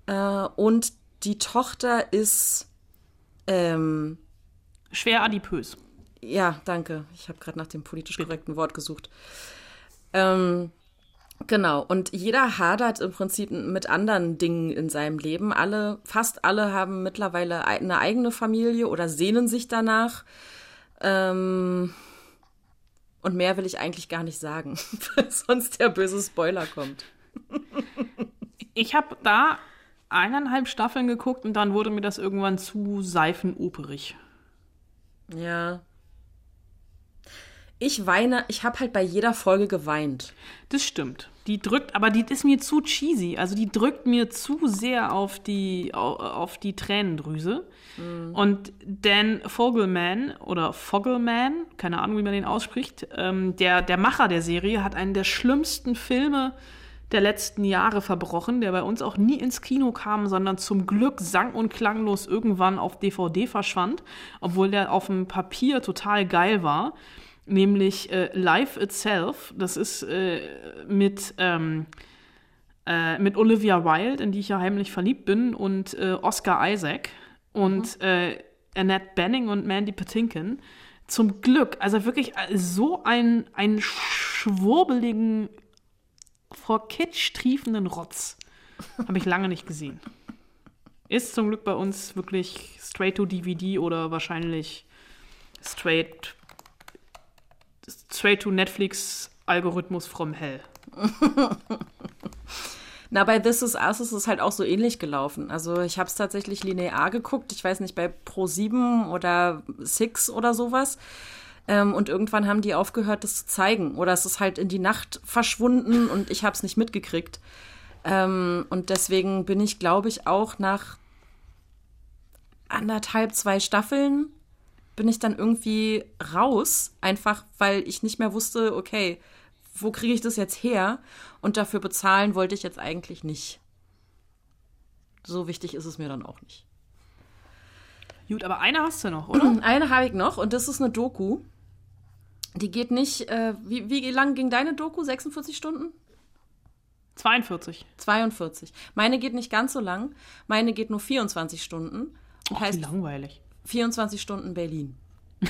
Äh, und die Tochter ist, ähm, Schwer adipös. ja, danke. Ich habe gerade nach dem politisch korrekten Wort gesucht. Ähm, genau. Und jeder hadert im Prinzip mit anderen Dingen in seinem Leben. Alle, fast alle haben mittlerweile eine eigene Familie oder sehnen sich danach. Ähm, und mehr will ich eigentlich gar nicht sagen, weil sonst der böse Spoiler kommt. Ich habe da eineinhalb Staffeln geguckt und dann wurde mir das irgendwann zu seifenoperig. Ja. Ich weine, ich habe halt bei jeder Folge geweint. Das stimmt. Die drückt, aber die ist mir zu cheesy. Also die drückt mir zu sehr auf die, au- auf die Tränendrüse. Und Dan Fogelman oder Fogelman, keine Ahnung, wie man den ausspricht, ähm, der, der Macher der Serie hat einen der schlimmsten Filme der letzten Jahre verbrochen, der bei uns auch nie ins Kino kam, sondern zum Glück sang- und klanglos irgendwann auf DVD verschwand, obwohl der auf dem Papier total geil war nämlich äh, Life Itself. Das ist äh, mit, ähm, äh, mit Olivia Wilde, in die ich ja heimlich verliebt bin, und äh, Oscar Isaac und äh, Annette Benning und Mandy Patinkin. Zum Glück, also wirklich äh, so ein, einen schwurbeligen, vor Kitsch triefenden Rotz habe ich lange nicht gesehen. Ist zum Glück bei uns wirklich straight to DVD oder wahrscheinlich straight straight to Netflix Algorithmus from hell. Na, bei This Is Us ist es halt auch so ähnlich gelaufen. Also ich habe es tatsächlich linear geguckt. Ich weiß nicht, bei Pro7 oder Six oder sowas. Ähm, und irgendwann haben die aufgehört, das zu zeigen. Oder es ist halt in die Nacht verschwunden und ich habe es nicht mitgekriegt. Ähm, und deswegen bin ich, glaube ich, auch nach anderthalb, zwei Staffeln bin ich dann irgendwie raus, einfach weil ich nicht mehr wusste, okay, wo kriege ich das jetzt her? Und dafür bezahlen wollte ich jetzt eigentlich nicht. So wichtig ist es mir dann auch nicht. Gut, aber eine hast du noch, oder? Eine habe ich noch und das ist eine Doku. Die geht nicht, äh, wie, wie lang ging deine Doku? 46 Stunden? 42. 42. Meine geht nicht ganz so lang. Meine geht nur 24 Stunden. Und Och, wie heißt langweilig. 24 Stunden Berlin.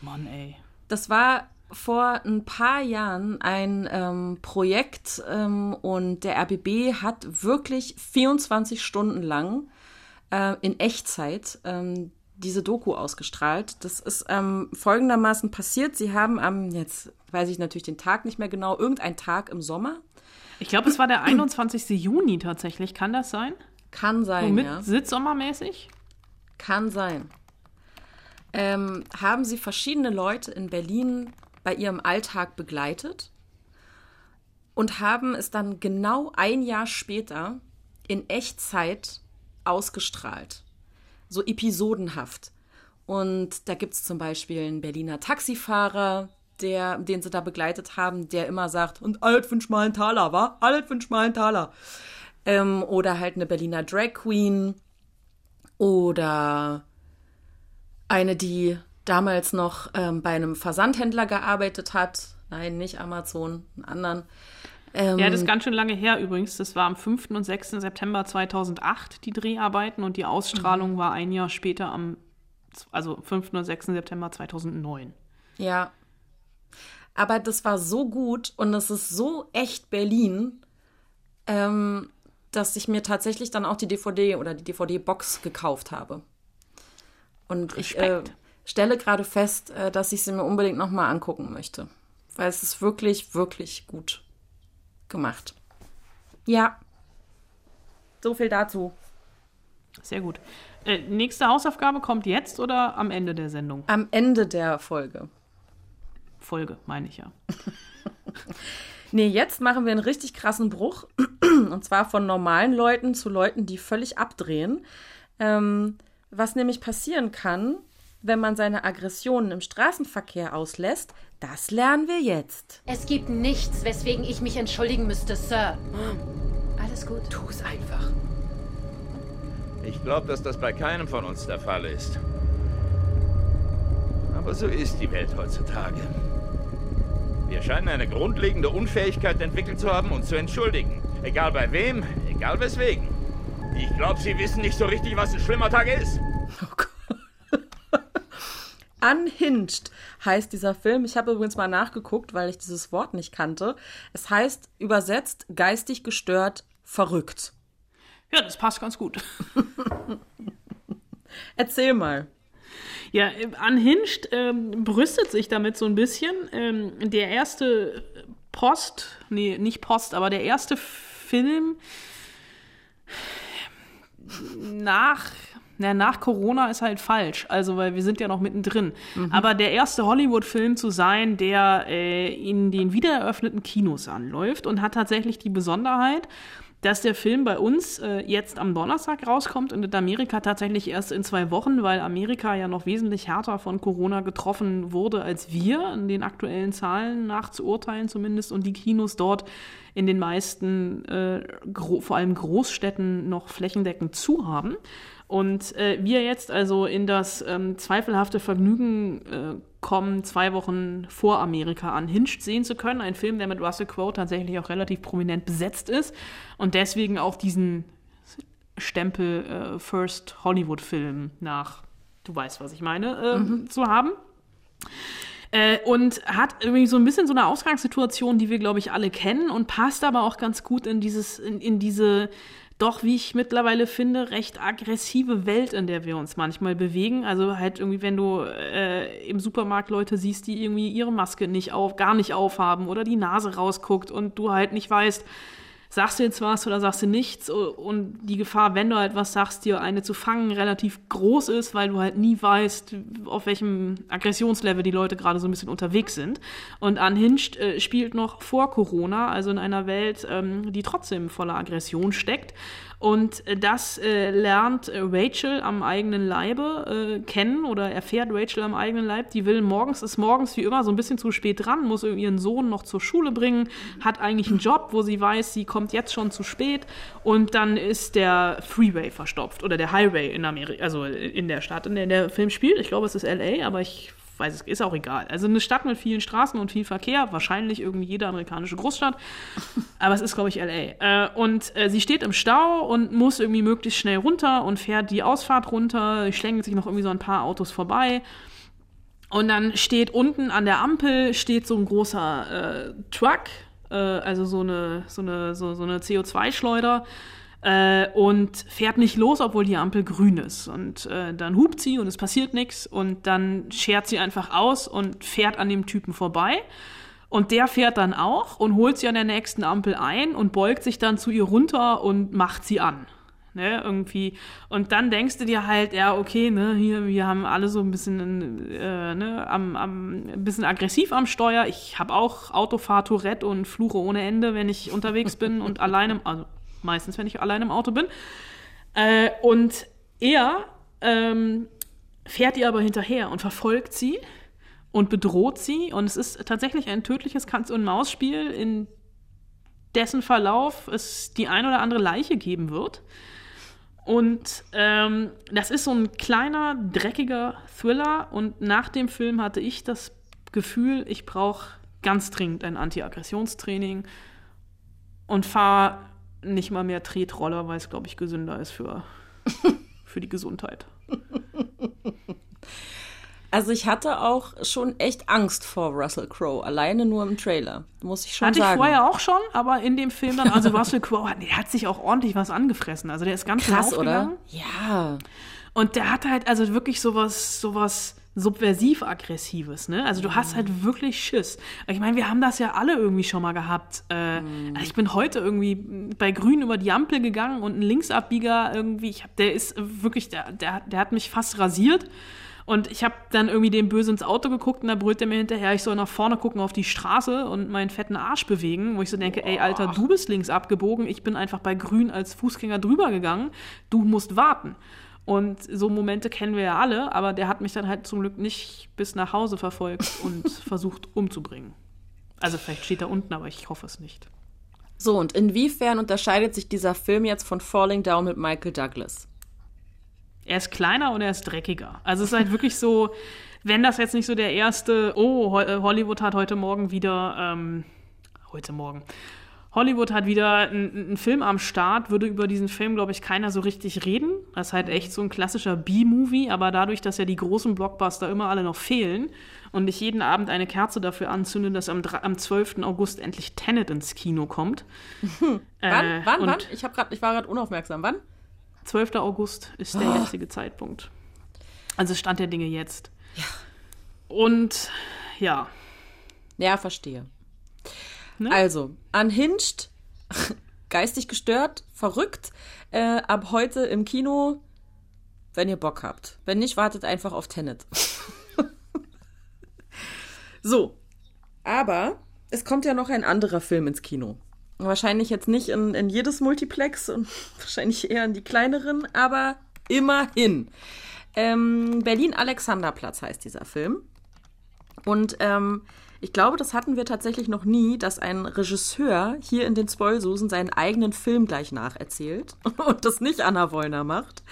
Mann, ey. Das war vor ein paar Jahren ein ähm, Projekt ähm, und der RBB hat wirklich 24 Stunden lang äh, in Echtzeit ähm, diese Doku ausgestrahlt. Das ist ähm, folgendermaßen passiert. Sie haben am, jetzt weiß ich natürlich den Tag nicht mehr genau, irgendein Tag im Sommer. Ich glaube, es war der 21. Juni tatsächlich. Kann das sein? Kann sein, So mit ja. Sitzsommermäßig? Kann sein. Ähm, haben sie verschiedene Leute in Berlin bei ihrem Alltag begleitet und haben es dann genau ein Jahr später in Echtzeit ausgestrahlt. So episodenhaft. Und da gibt es zum Beispiel einen Berliner Taxifahrer, der, den sie da begleitet haben, der immer sagt, und alles für einen schmalen Taler, wa? Alles für einen schmalen Taler. Ähm, oder halt eine Berliner Drag Queen oder eine, die damals noch ähm, bei einem Versandhändler gearbeitet hat. Nein, nicht Amazon, einen anderen. Ähm, Ja, das ist ganz schön lange her übrigens. Das war am 5. und 6. September 2008 die Dreharbeiten und die Ausstrahlung war ein Jahr später am, also 5. und 6. September 2009. Ja. Aber das war so gut und es ist so echt Berlin, ähm, dass ich mir tatsächlich dann auch die DVD oder die DVD-Box gekauft habe. Und ich äh, Respekt. stelle gerade fest, äh, dass ich sie mir unbedingt nochmal angucken möchte. Weil es ist wirklich, wirklich gut gemacht. Ja. So viel dazu. Sehr gut. Äh, nächste Hausaufgabe kommt jetzt oder am Ende der Sendung? Am Ende der Folge. Folge, meine ich ja. Nee, jetzt machen wir einen richtig krassen Bruch. Und zwar von normalen Leuten zu Leuten, die völlig abdrehen. Ähm, was nämlich passieren kann, wenn man seine Aggressionen im Straßenverkehr auslässt, das lernen wir jetzt. Es gibt nichts, weswegen ich mich entschuldigen müsste, Sir. Alles gut. Tu's einfach. Ich glaube, dass das bei keinem von uns der Fall ist. Aber so ist die Welt heutzutage. Wir scheinen eine grundlegende Unfähigkeit entwickelt zu haben, uns zu entschuldigen. Egal bei wem, egal weswegen. Ich glaube, Sie wissen nicht so richtig, was ein schlimmer Tag ist. Unhinged heißt dieser Film. Ich habe übrigens mal nachgeguckt, weil ich dieses Wort nicht kannte. Es heißt übersetzt geistig gestört, verrückt. Ja, das passt ganz gut. Erzähl mal. Ja, äh, Unhinged ähm, brüstet sich damit so ein bisschen. Ähm, der erste Post, nee, nicht Post, aber der erste Film nach, na, nach Corona ist halt falsch. Also, weil wir sind ja noch mittendrin. Aber der erste Hollywood-Film zu sein, der äh, in den wiedereröffneten Kinos anläuft und hat tatsächlich die Besonderheit, dass der Film bei uns äh, jetzt am Donnerstag rauskommt und in Amerika tatsächlich erst in zwei Wochen, weil Amerika ja noch wesentlich härter von Corona getroffen wurde als wir, in den aktuellen Zahlen nach zu urteilen zumindest, und die Kinos dort in den meisten, äh, vor allem Großstädten, noch flächendeckend zu haben. Und äh, wir jetzt also in das ähm, zweifelhafte Vergnügen äh, kommen, zwei Wochen vor Amerika an Hinged sehen zu können. Ein Film, der mit Russell Crowe tatsächlich auch relativ prominent besetzt ist und deswegen auch diesen Stempel äh, First Hollywood-Film nach, du weißt, was ich meine, ähm, zu haben. Äh, und hat irgendwie so ein bisschen so eine Ausgangssituation, die wir, glaube ich, alle kennen und passt aber auch ganz gut in dieses, in, in diese doch, wie ich mittlerweile finde, recht aggressive Welt, in der wir uns manchmal bewegen. Also halt irgendwie, wenn du äh, im Supermarkt Leute siehst, die irgendwie ihre Maske nicht auf, gar nicht aufhaben oder die Nase rausguckt und du halt nicht weißt, sagst du jetzt was oder sagst du nichts und die Gefahr, wenn du halt was sagst, dir eine zu fangen, relativ groß ist, weil du halt nie weißt, auf welchem Aggressionslevel die Leute gerade so ein bisschen unterwegs sind. Und Unhinged äh, spielt noch vor Corona, also in einer Welt, ähm, die trotzdem voller Aggression steckt. Und äh, das äh, lernt äh, Rachel am eigenen Leibe äh, kennen oder erfährt Rachel am eigenen Leib. Die will morgens, ist morgens wie immer so ein bisschen zu spät dran, muss ihren Sohn noch zur Schule bringen, hat eigentlich einen Job, wo sie weiß, sie kommt jetzt schon zu spät und dann ist der Freeway verstopft oder der Highway in Amerika, also in der Stadt, in der der Film spielt. Ich glaube, es ist LA, aber ich weiß es, ist auch egal. Also eine Stadt mit vielen Straßen und viel Verkehr, wahrscheinlich irgendwie jede amerikanische Großstadt, aber es ist, glaube ich, LA. Äh, und äh, sie steht im Stau und muss irgendwie möglichst schnell runter und fährt die Ausfahrt runter, schlängelt sich noch irgendwie so ein paar Autos vorbei Und dann steht unten an der Ampel steht so ein großer äh, Truck, äh, also so eine, so eine, so, so eine CO2-Schleuder äh, und fährt nicht los, obwohl die Ampel grün ist. Und äh, dann hupt sie und es passiert nichts und dann schert sie einfach aus und fährt an dem Typen vorbei. Und der fährt dann auch und holt sie an der nächsten Ampel ein und beugt sich dann zu ihr runter und macht sie an. Ne, irgendwie. Und dann denkst du dir halt, ja, okay, ne, hier, wir haben alle so ein bisschen, äh, ne, am, am, ein bisschen aggressiv am Steuer. Ich habe auch Autofahr Tourette und fluche ohne Ende, wenn ich unterwegs bin und alleine, also meistens, wenn ich allein im Auto bin. Äh, und er ähm, fährt ihr aber hinterher und verfolgt sie und bedroht sie. Und es ist tatsächlich ein tödliches Katz-und-Maus-Spiel, in dessen Verlauf es die ein oder andere Leiche geben wird. Und ähm, das ist so ein kleiner, dreckiger Thriller. Und nach dem Film hatte ich das Gefühl, ich brauche ganz dringend ein Anti-Aggressionstraining und fahre nicht mal mehr Tretroller, weil es, glaube ich, gesünder ist für, für die Gesundheit. Also ich hatte auch schon echt Angst vor Russell Crowe, alleine nur im Trailer, muss ich schon hatte sagen. Hatte ich vorher auch schon, aber in dem Film dann, also Russell Crowe, der hat sich auch ordentlich was angefressen. Also der ist ganz Krass, oder? Ja. Und der hat halt also wirklich sowas, sowas subversiv-aggressives, ne? Also du hast halt wirklich Schiss. Ich meine, wir haben das ja alle irgendwie schon mal gehabt. Äh, mhm. Ich bin heute irgendwie bei Grün über die Ampel gegangen und ein Linksabbieger irgendwie, ich hab, der ist wirklich, der, der, der hat mich fast rasiert. Und ich habe dann irgendwie dem böse ins Auto geguckt und da brüllt er mir hinterher, ich soll nach vorne gucken auf die Straße und meinen fetten Arsch bewegen, wo ich so denke, ey, Alter, du bist links abgebogen, ich bin einfach bei Grün als Fußgänger drüber gegangen, du musst warten. Und so Momente kennen wir ja alle, aber der hat mich dann halt zum Glück nicht bis nach Hause verfolgt und versucht umzubringen. Also vielleicht steht da unten, aber ich hoffe es nicht. So, und inwiefern unterscheidet sich dieser Film jetzt von Falling Down mit Michael Douglas? er ist kleiner und er ist dreckiger. Also es ist halt wirklich so, wenn das jetzt nicht so der erste, oh, äh, Hollywood hat heute Morgen wieder, ähm, heute Morgen, Hollywood hat wieder einen Film am Start, würde über diesen Film, glaube ich, keiner so richtig reden. Das ist halt echt so ein klassischer B-Movie, aber dadurch, dass ja die großen Blockbuster immer alle noch fehlen und ich jeden Abend eine Kerze dafür anzünde, dass am, am 12. August endlich Tenet ins Kino kommt. Wann? Äh, wann? Wann? Ich, grad, ich war gerade unaufmerksam. Wann? 12. August ist der oh. jetzige Zeitpunkt. Also Stand der Dinge jetzt. Ja. Und ja. Ja, verstehe. Ne? Also, unhinged, geistig gestört, verrückt, äh, ab heute im Kino, wenn ihr Bock habt. Wenn nicht, wartet einfach auf Tenet. so. Aber es kommt ja noch ein anderer Film ins Kino. Wahrscheinlich jetzt nicht in, in jedes Multiplex und wahrscheinlich eher in die kleineren, aber immerhin. Ähm, Berlin-Alexanderplatz heißt dieser Film. Und ähm, ich glaube, das hatten wir tatsächlich noch nie, dass ein Regisseur hier in den Spoilsusen seinen eigenen Film gleich nacherzählt und das nicht Anna Wollner macht.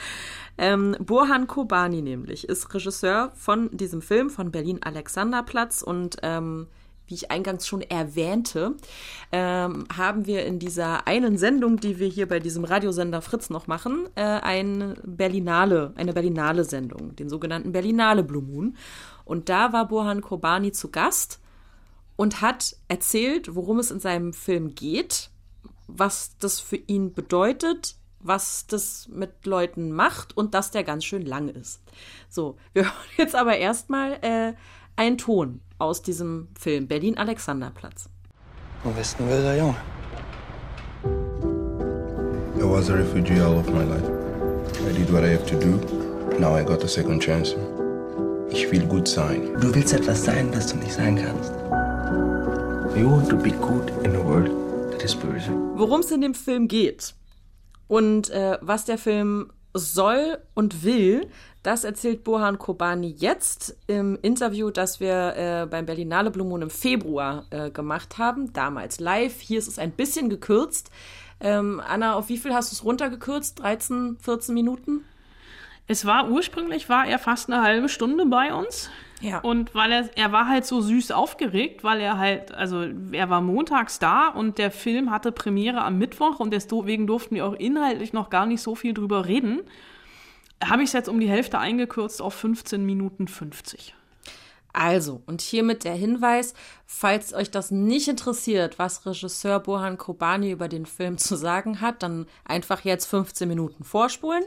Ähm, Burhan Kobani nämlich ist Regisseur von diesem Film von Berlin Alexanderplatz und ähm, wie ich eingangs schon erwähnte, ähm, haben wir in dieser einen Sendung, die wir hier bei diesem Radiosender Fritz noch machen, äh, eine Berlinale, eine Berlinale Sendung, den sogenannten Berlinale Blue Moon. Und da war Burhan Kobani zu Gast und hat erzählt, worum es in seinem Film geht, was das für ihn bedeutet, was das mit Leuten macht und dass der ganz schön lang ist. So, wir hören jetzt aber erstmal äh, einen Ton aus diesem Film Berlin Alexanderplatz. Wo bist denn wilder Junge? I was a refugee all of my life. I did what I have to do. Now I got a second chance. Ich will gut sein. Du willst etwas sein, das du nicht sein kannst. You want to be good in a world that is böse. Worum es in dem Film geht und äh, was der Film soll und will, das erzählt Bohan Kobani jetzt im Interview, das wir äh, beim Berlinale Blue Moon im Februar äh, gemacht haben, damals live. Hier ist es ein bisschen gekürzt. Ähm, Anna, auf wie viel hast du es runtergekürzt? 13, 14 Minuten? Es war ursprünglich war er fast eine halbe Stunde bei uns. Ja. Und weil er, er war halt so süß aufgeregt, weil er halt, also er war montags da und der Film hatte Premiere am Mittwoch und deswegen durften wir auch inhaltlich noch gar nicht so viel drüber reden. Habe ich es jetzt um die Hälfte eingekürzt auf 15 Minuten 50. Also, und hiermit der Hinweis, falls euch das nicht interessiert, was Regisseur Bohan Kobani über den Film zu sagen hat, dann einfach jetzt 15 Minuten vorspulen.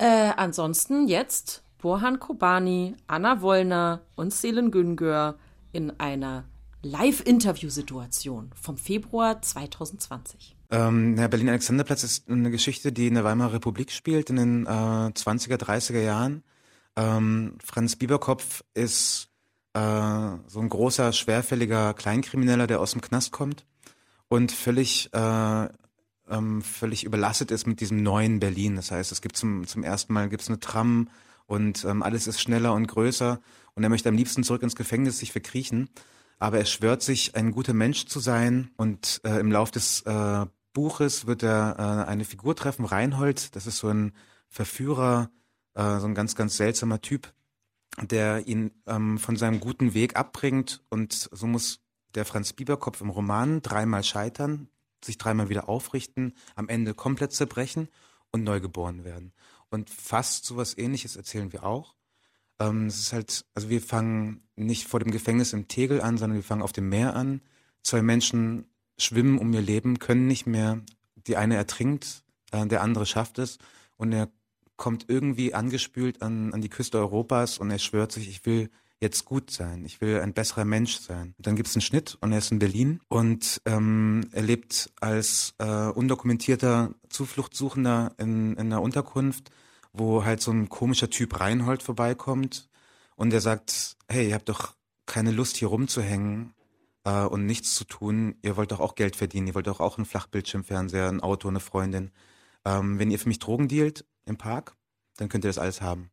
Äh, ansonsten jetzt Bohan Kobani, Anna Wollner und Selin Güngör in einer Live-Interview-Situation vom Februar 2020. Ähm, der Berlin-Alexanderplatz ist eine Geschichte, die in der Weimarer Republik spielt, in den äh, 20er, 30er Jahren. Ähm, Franz Bieberkopf ist äh, so ein großer, schwerfälliger Kleinkrimineller, der aus dem Knast kommt und völlig, äh, ähm, völlig überlastet ist mit diesem neuen Berlin. Das heißt, es gibt zum, zum ersten Mal gibt's eine Tram und ähm, alles ist schneller und größer. Und er möchte am liebsten zurück ins Gefängnis sich verkriechen. Aber er schwört sich, ein guter Mensch zu sein. Und äh, im Lauf des äh, Buches wird er äh, eine Figur treffen, Reinhold, das ist so ein Verführer, äh, so ein ganz, ganz seltsamer Typ, der ihn ähm, von seinem guten Weg abbringt. Und so muss der Franz Bieberkopf im Roman dreimal scheitern, sich dreimal wieder aufrichten, am Ende komplett zerbrechen und neu geboren werden. Und fast sowas ähnliches erzählen wir auch. Ähm, es ist halt, also wir fangen nicht vor dem Gefängnis im Tegel an, sondern wir fangen auf dem Meer an. Zwei Menschen schwimmen um ihr Leben, können nicht mehr. Die eine ertrinkt, äh, der andere schafft es und er kommt irgendwie angespült an, an die Küste Europas und er schwört sich, ich will jetzt gut sein, ich will ein besserer Mensch sein. Dann gibt es einen Schnitt und er ist in Berlin und ähm, er lebt als äh, undokumentierter Zufluchtssuchender in, in einer Unterkunft, wo halt so ein komischer Typ Reinhold vorbeikommt und er sagt, hey, ihr habt doch keine Lust hier rumzuhängen äh, und nichts zu tun. Ihr wollt doch auch Geld verdienen, ihr wollt doch auch einen Flachbildschirmfernseher, ein Auto, eine Freundin. Ähm, wenn ihr für mich Drogen dealt, im Park, dann könnt ihr das alles haben.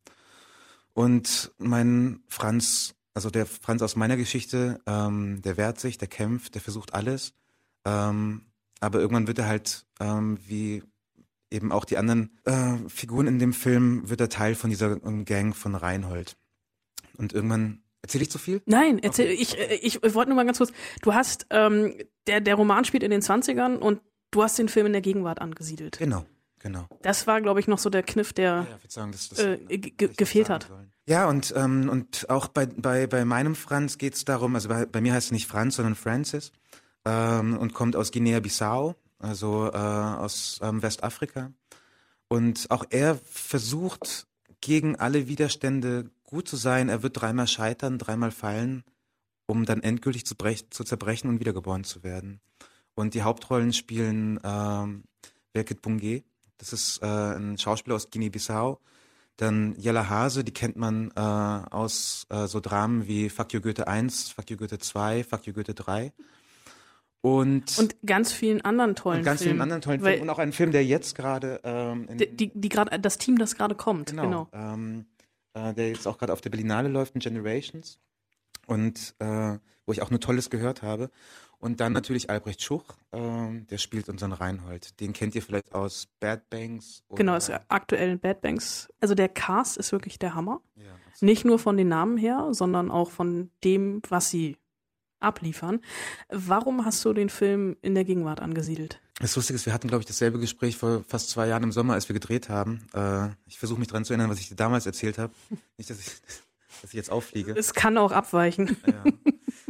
Und mein Franz, also der Franz aus meiner Geschichte, ähm, der wehrt sich, der kämpft, der versucht alles. Ähm, aber irgendwann wird er halt, ähm, wie eben auch die anderen äh, Figuren in dem Film, wird er Teil von dieser ähm, Gang von Reinhold. Und irgendwann Erzähle ich zu viel? Nein, erzähl, okay. ich, äh, ich, ich wollte nur mal ganz kurz, du hast, ähm, der, der Roman spielt in den 20ern und du hast den Film in der Gegenwart angesiedelt. Genau. Genau. Das war, glaube ich, noch so der Kniff, der ja, sagen, das, das äh, gefehlt hat. Sollen. Ja, und, ähm, und auch bei, bei, bei meinem Franz geht es darum, also bei, bei mir heißt es nicht Franz, sondern Francis ähm, und kommt aus Guinea-Bissau, also äh, aus ähm, Westafrika. Und auch er versucht gegen alle Widerstände gut zu sein. Er wird dreimal scheitern, dreimal fallen, um dann endgültig zu, zu zerbrechen und wiedergeboren zu werden. Und die Hauptrollen spielen ähm, Birgit Bungé, das ist äh, ein Schauspieler aus Guinea-Bissau. Dann Jella Hase, die kennt man äh, aus äh, so Dramen wie Fuck You Goethe 1, Fuck You Goethe 2, Fuck You Goethe 3. Und, und ganz vielen anderen tollen und ganz Filmen. vielen anderen tollen Filmen. Und auch einen Film, der jetzt gerade ähm, die, die, die das Team, das gerade kommt, genau, genau. Ähm, äh, der jetzt auch gerade auf der Berlinale läuft, in Generations. Und äh, wo ich auch nur Tolles gehört habe. Und dann natürlich Albrecht Schuch, ähm, der spielt unseren Reinhold. Den kennt ihr vielleicht aus Bad Banks. genau, ist aktuell in Bad Banks. Also der Cast ist wirklich der Hammer. Ja, Nicht nur von den Namen her, sondern auch von dem, was sie abliefern. Warum hast du den Film in der Gegenwart angesiedelt? Das Lustige ist, wir hatten, glaube ich, dasselbe Gespräch vor fast zwei Jahren im Sommer, als wir gedreht haben. Äh, ich versuche mich daran zu erinnern, was ich dir damals erzählt habe. Nicht, dass ich, dass ich jetzt auffliege. Es kann auch abweichen. Ja.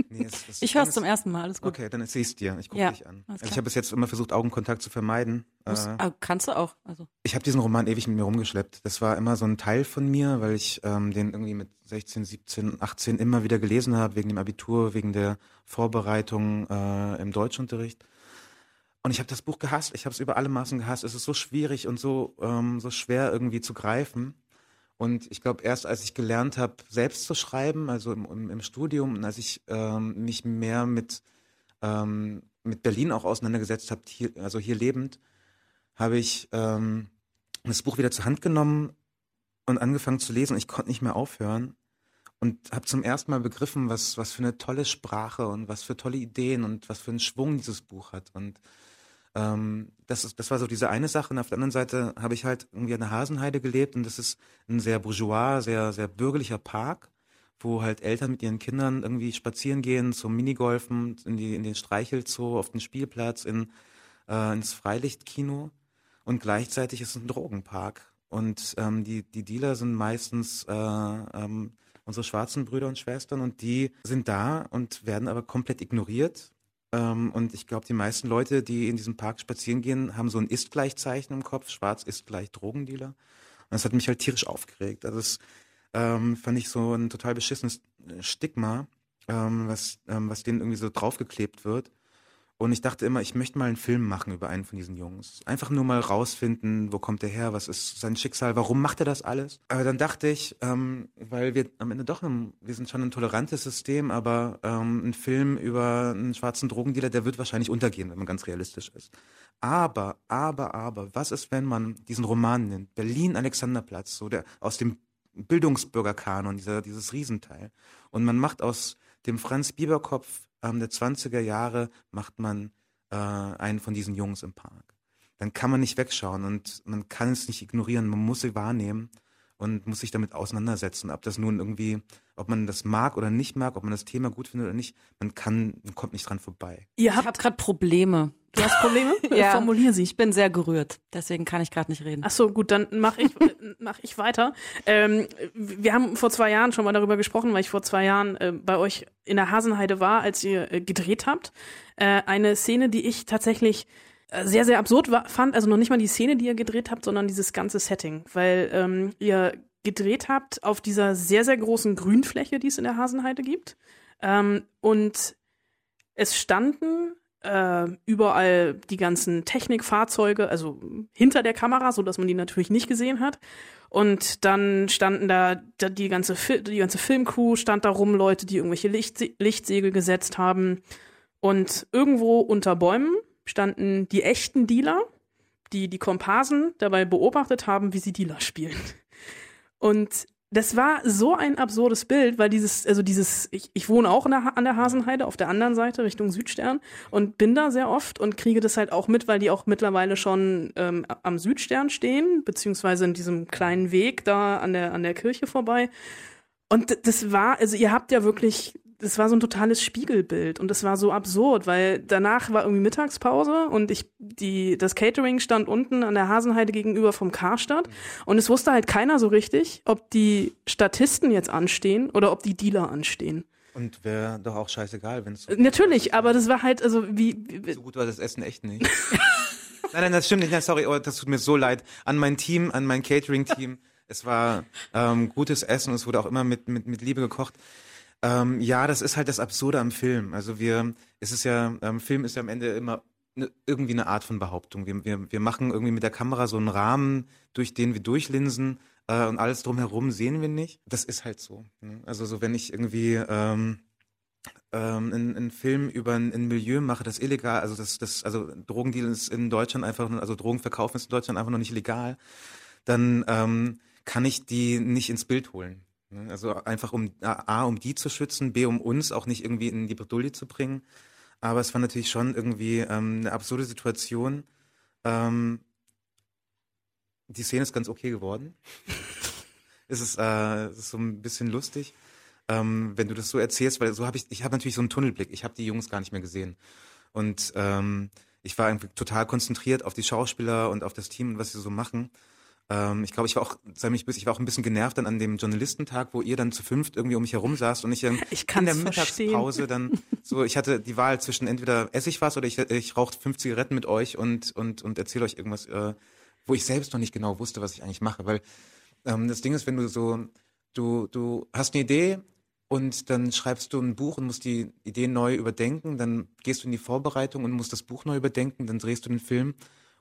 Nee, es, es ich höre es zum ersten Mal, alles gut. Okay, dann erzähl ich dir. Ich gucke ja, dich an. Also ich habe bis jetzt immer versucht, Augenkontakt zu vermeiden. Muss, äh, kannst du auch. Also. Ich habe diesen Roman ewig mit mir rumgeschleppt. Das war immer so ein Teil von mir, weil ich ähm, den irgendwie mit 16, 17, 18 immer wieder gelesen habe, wegen dem Abitur, wegen der Vorbereitung äh, im Deutschunterricht. Und ich habe das Buch gehasst. Ich habe es über alle Maßen gehasst. Es ist so schwierig und so, ähm, so schwer irgendwie zu greifen. Und ich glaube, erst als ich gelernt habe, selbst zu schreiben, also im, im, Studium, und als ich ähm, mich mehr mit, ähm, mit Berlin auch auseinandergesetzt habe, also hier lebend, habe ich ähm, das Buch wieder zur Hand genommen und angefangen zu lesen. Ich konnte nicht mehr aufhören und habe zum ersten Mal begriffen, was, was für eine tolle Sprache und was für tolle Ideen und was für einen Schwung dieses Buch hat. Und ähm, das, ist, das war so diese eine Sache. Und auf der anderen Seite habe ich halt irgendwie an der Hasenheide gelebt und das ist ein sehr bourgeois, sehr, sehr bürgerlicher Park, wo halt Eltern mit ihren Kindern irgendwie spazieren gehen, zum Minigolfen, in, die, in den Streichelzoo, auf den Spielplatz, in, äh, ins Freilichtkino. Und gleichzeitig ist es ein Drogenpark. Und ähm, die, die Dealer sind meistens äh, ähm, unsere schwarzen Brüder und Schwestern und die sind da und werden aber komplett ignoriert. Ähm, und ich glaube, die meisten Leute, die in diesem Park spazieren gehen, haben so ein Ist-Gleichzeichen im Kopf. Schwarz ist gleich Drogendealer. Und das hat mich halt tierisch aufgeregt. Also das ähm, fand ich so ein total beschissenes Stigma, ähm, was, ähm, was denen irgendwie so draufgeklebt wird. Und ich dachte immer, ich möchte mal einen Film machen über einen von diesen Jungs. Einfach nur mal rausfinden, wo kommt er her, was ist sein Schicksal, warum macht er das alles? Aber dann dachte ich, ähm, weil wir am Ende doch, ein, wir sind schon ein tolerantes System, aber ähm, ein Film über einen schwarzen Drogendealer, der wird wahrscheinlich untergehen, wenn man ganz realistisch ist. Aber, aber, aber, was ist, wenn man diesen Roman nimmt, Berlin Alexanderplatz, so der aus dem Bildungsbürgerkanon, dieser, dieses Riesenteil, und man macht aus dem Franz Bieberkopf ähm, der 20er Jahre macht man äh, einen von diesen Jungs im Park. Dann kann man nicht wegschauen und man kann es nicht ignorieren, man muss sie wahrnehmen und muss sich damit auseinandersetzen. Ob das nun irgendwie, ob man das mag oder nicht mag, ob man das Thema gut findet oder nicht, man kann, man kommt nicht dran vorbei. Ihr habt, habt gerade Probleme. Du hast Probleme? ja, Formulier sie. Ich bin sehr gerührt, deswegen kann ich gerade nicht reden. Ach so, gut, dann mache ich, mach ich weiter. Ähm, wir haben vor zwei Jahren schon mal darüber gesprochen, weil ich vor zwei Jahren äh, bei euch in der Hasenheide war, als ihr äh, gedreht habt. Äh, eine Szene, die ich tatsächlich äh, sehr, sehr absurd war, fand. Also noch nicht mal die Szene, die ihr gedreht habt, sondern dieses ganze Setting. Weil ähm, ihr gedreht habt auf dieser sehr, sehr großen Grünfläche, die es in der Hasenheide gibt. Ähm, und es standen äh, überall die ganzen Technikfahrzeuge, also hinter der Kamera, so dass man die natürlich nicht gesehen hat. Und dann standen da, da die ganze die ganze Filmcrew stand da rum, Leute, die irgendwelche Licht Lichtsegel gesetzt haben. Und irgendwo unter Bäumen standen die echten Dealer, die die Komparsen dabei beobachtet haben, wie sie Dealer spielen. Und das war so ein absurdes Bild, weil dieses, also dieses, ich, ich wohne auch der, an der Hasenheide auf der anderen Seite Richtung Südstern und bin da sehr oft und kriege das halt auch mit, weil die auch mittlerweile schon ähm, am Südstern stehen, beziehungsweise in diesem kleinen Weg da an der, an der Kirche vorbei. Und das war, also ihr habt ja wirklich das war so ein totales Spiegelbild und das war so absurd, weil danach war irgendwie Mittagspause und ich die das Catering stand unten an der Hasenheide gegenüber vom Karstadt und es wusste halt keiner so richtig, ob die Statisten jetzt anstehen oder ob die Dealer anstehen. Und wäre doch auch scheißegal, wenn es so Natürlich, aber das war halt also wie, wie so gut war das Essen echt nicht. nein, nein, das stimmt nicht. Nein, sorry, oh, das tut mir so leid an mein Team, an mein Catering Team. Es war ähm, gutes Essen, es wurde auch immer mit mit mit Liebe gekocht. Ähm, ja, das ist halt das Absurde am Film. Also wir, es ist ja, ähm, Film ist ja am Ende immer ne, irgendwie eine Art von Behauptung. Wir, wir, wir machen irgendwie mit der Kamera so einen Rahmen, durch den wir durchlinsen äh, und alles drumherum sehen wir nicht. Das ist halt so. Ne? Also so, wenn ich irgendwie ähm, ähm, einen, einen Film über ein, ein Milieu mache, das illegal, also das, das, also Drogendeal ist in Deutschland einfach, also Drogenverkaufen ist in Deutschland einfach noch nicht legal, dann ähm, kann ich die nicht ins Bild holen. Ne? Also einfach um A, um die zu schützen, B, um uns auch nicht irgendwie in die Bredouille zu bringen. Aber es war natürlich schon irgendwie ähm, eine absurde Situation. Ähm, die Szene ist ganz okay geworden. es, ist, äh, es ist so ein bisschen lustig, ähm, wenn du das so erzählst, weil so habe ich, ich habe natürlich so einen Tunnelblick. Ich habe die Jungs gar nicht mehr gesehen. Und ähm, ich war irgendwie total konzentriert auf die Schauspieler und auf das Team und was sie so machen. Ähm, ich glaube, ich war auch, sei mich ich war auch ein bisschen genervt dann an dem Journalistentag, wo ihr dann zu fünft irgendwie um mich herum saßt und ich dann ich in der verstehen. Mittagspause dann so, ich hatte die Wahl zwischen entweder esse ich was oder ich, ich rauche fünf Zigaretten mit euch und, und, und erzähle euch irgendwas, äh, wo ich selbst noch nicht genau wusste, was ich eigentlich mache. Weil ähm, das Ding ist, wenn du so, du, du hast eine Idee und dann schreibst du ein Buch und musst die Idee neu überdenken, dann gehst du in die Vorbereitung und musst das Buch neu überdenken, dann drehst du den Film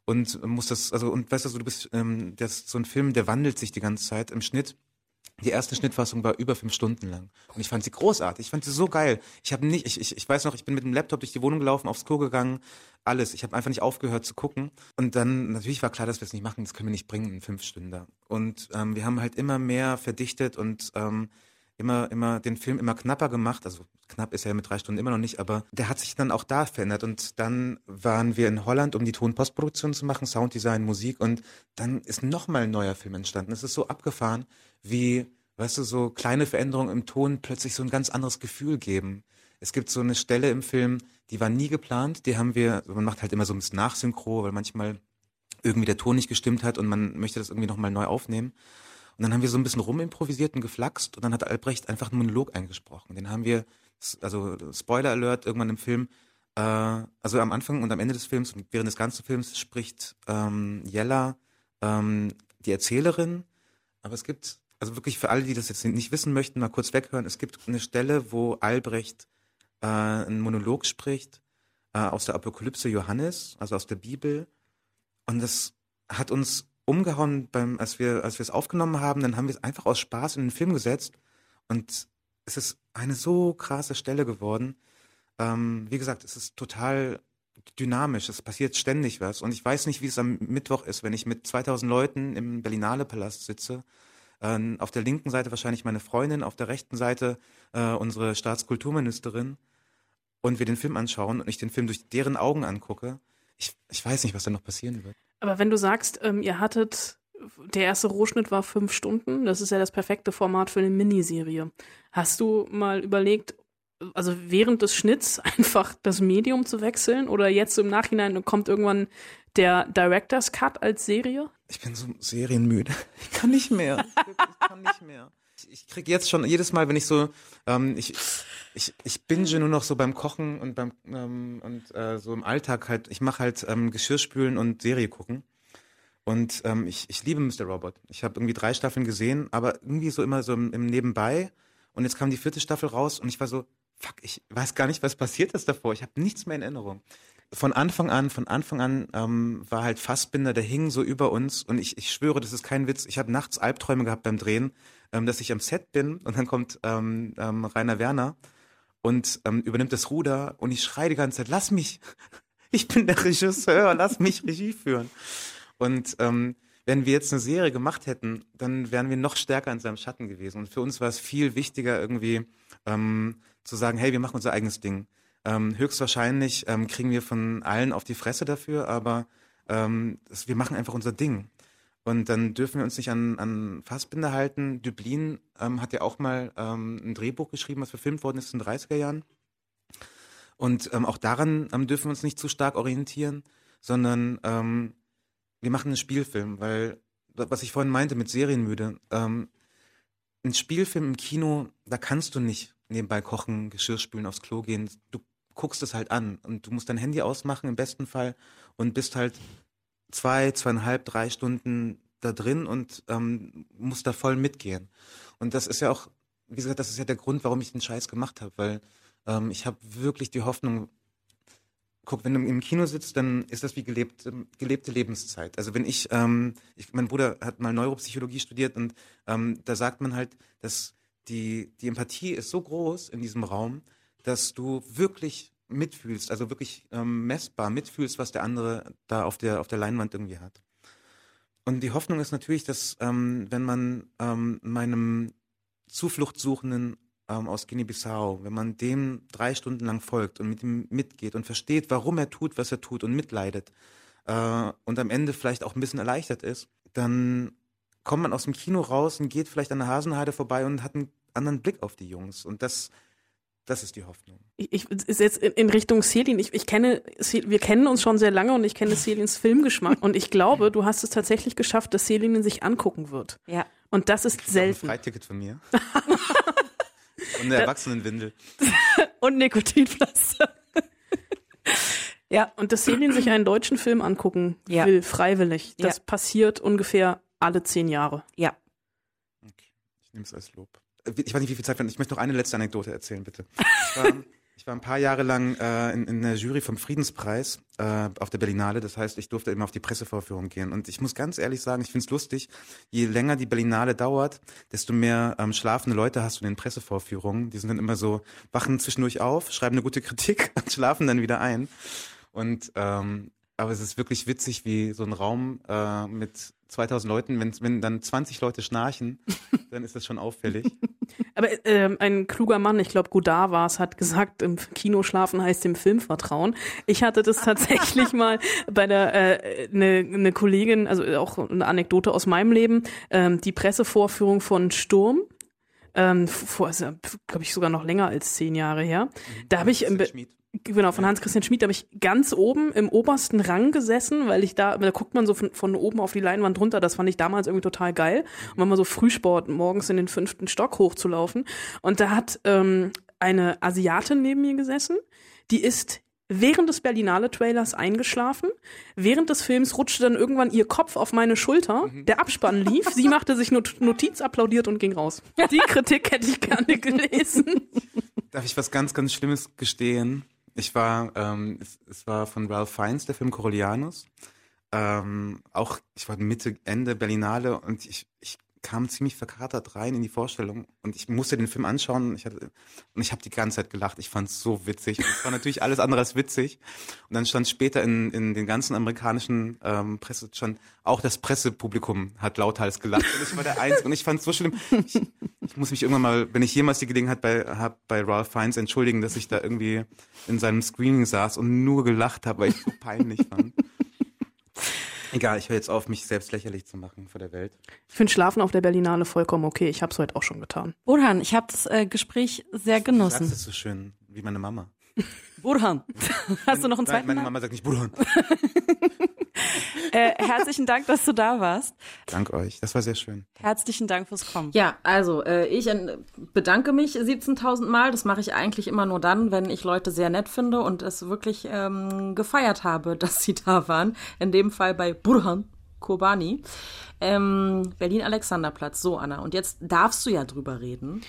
und muss das, also und weißt du, du bist, ähm, das so ein Film, der wandelt sich die ganze Zeit im Schnitt. Die erste Schnittfassung war über fünf Stunden lang und ich fand sie großartig. Ich fand sie so geil. Ich habe nicht, ich, ich, ich weiß noch, ich bin mit dem Laptop durch die Wohnung gelaufen, aufs Klo gegangen, alles. Ich habe einfach nicht aufgehört zu gucken und dann natürlich war klar, dass wir es nicht machen. Das können wir nicht bringen in fünf Stunden. Und ähm, wir haben halt immer mehr verdichtet und ähm, immer, immer den Film immer knapper gemacht. Also knapp ist er mit drei Stunden immer noch nicht, aber der hat sich dann auch da verändert. Und dann waren wir in Holland, um die Ton-Postproduktion zu machen, Sounddesign, Musik. Und dann ist nochmal ein neuer Film entstanden. Es ist so abgefahren, wie, weißt du, so kleine Veränderungen im Ton plötzlich so ein ganz anderes Gefühl geben. Es gibt so eine Stelle im Film, die war nie geplant. Die haben wir, man macht halt immer so ein bisschen Nachsynchro, weil manchmal irgendwie der Ton nicht gestimmt hat und man möchte das irgendwie nochmal neu aufnehmen. Und dann haben wir so ein bisschen rumimprovisiert und geflaxt und dann hat Albrecht einfach einen Monolog eingesprochen. Den haben wir, also Spoiler Alert, irgendwann im Film, äh, also am Anfang und am Ende des Films und während des ganzen Films spricht ähm, Jella, ähm, die Erzählerin, aber es gibt, also wirklich für alle, die das jetzt nicht wissen möchten, mal kurz weghören, es gibt eine Stelle, wo Albrecht äh, einen Monolog spricht äh, aus der Apokalypse Johannes, also aus der Bibel. Und das hat uns umgehauen, beim, als wir als es aufgenommen haben, dann haben wir es einfach aus Spaß in den Film gesetzt und es ist eine so krasse Stelle geworden. Ähm, wie gesagt, es ist total dynamisch, es passiert ständig was und ich weiß nicht, wie es am Mittwoch ist, wenn ich mit 2000 Leuten im Berlinale Palast sitze. Äh, auf der linken Seite wahrscheinlich meine Freundin, auf der rechten Seite äh, unsere Staatskulturministerin und wir den Film anschauen und ich den Film durch deren Augen angucke. Ich, ich weiß nicht, was da noch passieren wird. Aber wenn du sagst, ähm, ihr hattet, der erste Rohschnitt war fünf Stunden, das ist ja das perfekte Format für eine Miniserie. Hast du mal überlegt, also während des Schnitts einfach das Medium zu wechseln oder jetzt im Nachhinein kommt irgendwann der Director's Cut als Serie? Ich bin so serienmüde. Ich kann nicht mehr. Ich kann nicht mehr. Ich, ich krieg jetzt schon jedes Mal, wenn ich so, ähm, ich, ich, ich binge nur noch so beim Kochen und beim ähm, und äh, so im Alltag halt. Ich mache halt ähm, Geschirrspülen und Serie gucken. Und ähm, ich, ich liebe Mr. Robot. Ich habe irgendwie drei Staffeln gesehen, aber irgendwie so immer so im, im Nebenbei. Und jetzt kam die vierte Staffel raus und ich war so, fuck, ich weiß gar nicht, was passiert ist davor. Ich habe nichts mehr in Erinnerung. Von Anfang an, von Anfang an ähm, war halt Fassbinder, der hing so über uns und ich, ich schwöre, das ist kein Witz. Ich habe nachts Albträume gehabt beim Drehen, ähm, dass ich am Set bin und dann kommt ähm, ähm, Rainer Werner und ähm, übernimmt das Ruder und ich schreie die ganze Zeit, lass mich, ich bin der Regisseur, lass mich Regie führen. Und ähm, wenn wir jetzt eine Serie gemacht hätten, dann wären wir noch stärker in seinem Schatten gewesen. Und für uns war es viel wichtiger, irgendwie ähm, zu sagen, hey, wir machen unser eigenes Ding. Ähm, höchstwahrscheinlich ähm, kriegen wir von allen auf die Fresse dafür, aber ähm, das, wir machen einfach unser Ding. Und dann dürfen wir uns nicht an, an Fassbinder halten. Dublin ähm, hat ja auch mal ähm, ein Drehbuch geschrieben, was verfilmt worden ist in den 30er Jahren. Und ähm, auch daran ähm, dürfen wir uns nicht zu stark orientieren, sondern ähm, wir machen einen Spielfilm, weil, was ich vorhin meinte mit Serienmüde, ähm, ein Spielfilm im Kino, da kannst du nicht nebenbei kochen, Geschirr spülen, aufs Klo gehen. Du guckst es halt an und du musst dein Handy ausmachen im besten Fall und bist halt zwei, zweieinhalb, drei Stunden da drin und ähm, muss da voll mitgehen. Und das ist ja auch, wie gesagt, das ist ja der Grund, warum ich den Scheiß gemacht habe, weil ähm, ich habe wirklich die Hoffnung, guck, wenn du im Kino sitzt, dann ist das wie gelebte, gelebte Lebenszeit. Also wenn ich, ähm, ich, mein Bruder hat mal Neuropsychologie studiert und ähm, da sagt man halt, dass die, die Empathie ist so groß in diesem Raum, dass du wirklich mitfühlst, also wirklich ähm, messbar mitfühlst, was der andere da auf der, auf der Leinwand irgendwie hat. Und die Hoffnung ist natürlich, dass ähm, wenn man ähm, meinem Zufluchtsuchenden ähm, aus Guinea-Bissau, wenn man dem drei Stunden lang folgt und mit ihm mitgeht und versteht, warum er tut, was er tut und mitleidet äh, und am Ende vielleicht auch ein bisschen erleichtert ist, dann kommt man aus dem Kino raus und geht vielleicht an der Hasenheide vorbei und hat einen anderen Blick auf die Jungs. Und das, das ist die Hoffnung. Ich, ich ist jetzt in Richtung Selin. Ich, ich kenne, wir kennen uns schon sehr lange und ich kenne Selins Filmgeschmack und ich glaube, du hast es tatsächlich geschafft, dass Selin sich angucken wird. Ja. Und das ist selten. Ein Freiticket von mir. und eine Erwachsenenwindel. und Nikotinpflaster. ja, und dass Selin sich einen deutschen Film angucken Ja. will, freiwillig, das Ja. passiert ungefähr alle zehn Jahre. Ja. Ich nehme es als Lob. Ich weiß nicht, wie viel Zeit wir haben. Ich möchte noch eine letzte Anekdote erzählen, bitte. Ich war, ich war ein paar Jahre lang äh, in, in der Jury vom Friedenspreis äh, auf der Berlinale. Das heißt, ich durfte immer auf die Pressevorführung gehen. Und ich muss ganz ehrlich sagen, ich finde es lustig, je länger die Berlinale dauert, desto mehr ähm, schlafende Leute hast du in den Pressevorführungen. Die sind dann immer so, wachen zwischendurch auf, schreiben eine gute Kritik und schlafen dann wieder ein. Und ähm, aber es ist wirklich witzig, wie so ein Raum äh, mit 2000 Leuten, wenn, wenn dann 20 Leute schnarchen, dann ist das schon auffällig. Aber ähm, ein kluger Mann, ich glaube Godard war es, hat gesagt, im Kino schlafen heißt dem Film vertrauen. Ich hatte das tatsächlich mal bei der äh, eine ne Kollegin, also auch eine Anekdote aus meinem Leben, ähm, die Pressevorführung von Sturm. Ähm, vor, also, glaube ich, sogar noch länger als zehn Jahre her. Da habe ich im genau, von Hans-Christian Schmid, da habe ich ganz oben im obersten Rang gesessen, weil ich da, da guckt man so von, von oben auf die Leinwand runter, das fand ich damals irgendwie total geil. Und wenn man so Frühsport morgens in den fünften Stock hochzulaufen. Und da hat ähm, eine Asiatin neben mir gesessen, die ist während des Berlinale-Trailers eingeschlafen. Während des Films rutschte dann irgendwann ihr Kopf auf meine Schulter. Der Abspann lief. Sie machte sich Not Notiz, applaudiert und ging raus. Die Kritik hätte ich gerne gelesen. Darf ich was ganz, ganz Schlimmes gestehen? Ich war, ähm, es, es war von Ralph Fiennes, der Film Coriolanus. Ähm, auch, ich war Mitte, Ende Berlinale und ich, ich kam ziemlich verkatert rein in die Vorstellung und ich musste den Film anschauen und ich, habe die ganze Zeit gelacht. Ich fand es so witzig. Es war natürlich alles andere als witzig. Und dann stand später in, in den ganzen amerikanischen ähm, Presse schon, auch das Pressepublikum hat lauthals gelacht. Und ich war der Einzige und ich fand es so schlimm. Ich, ich muss mich irgendwann mal, wenn ich jemals die Gelegenheit bei, habe, bei Ralph Fiennes entschuldigen, dass ich da irgendwie in seinem Screening saß und nur gelacht habe, weil ich es so peinlich fand. Egal, ich höre jetzt auf, mich selbst lächerlich zu machen vor der Welt. Ich finde Schlafen auf der Berlinale vollkommen okay. Ich habe es heute auch schon getan. Burhan, ich habe das äh, Gespräch sehr genossen. Du sagst es so schön, wie meine Mama. Burhan. Hast du noch einen zweiten Meine Namen? Mama sagt nicht Burhan. Äh, herzlichen Dank, dass du da warst. Dank euch, das war sehr schön. Herzlichen Dank fürs Kommen. Ja, also äh, ich bedanke mich 17.000 Mal. Das mache ich eigentlich immer nur dann, wenn ich Leute sehr nett finde und es wirklich ähm, gefeiert habe, dass sie da waren. In dem Fall bei Burhan Kobani. Ähm, Berlin-Alexanderplatz. So, Anna. Und jetzt darfst du ja drüber reden.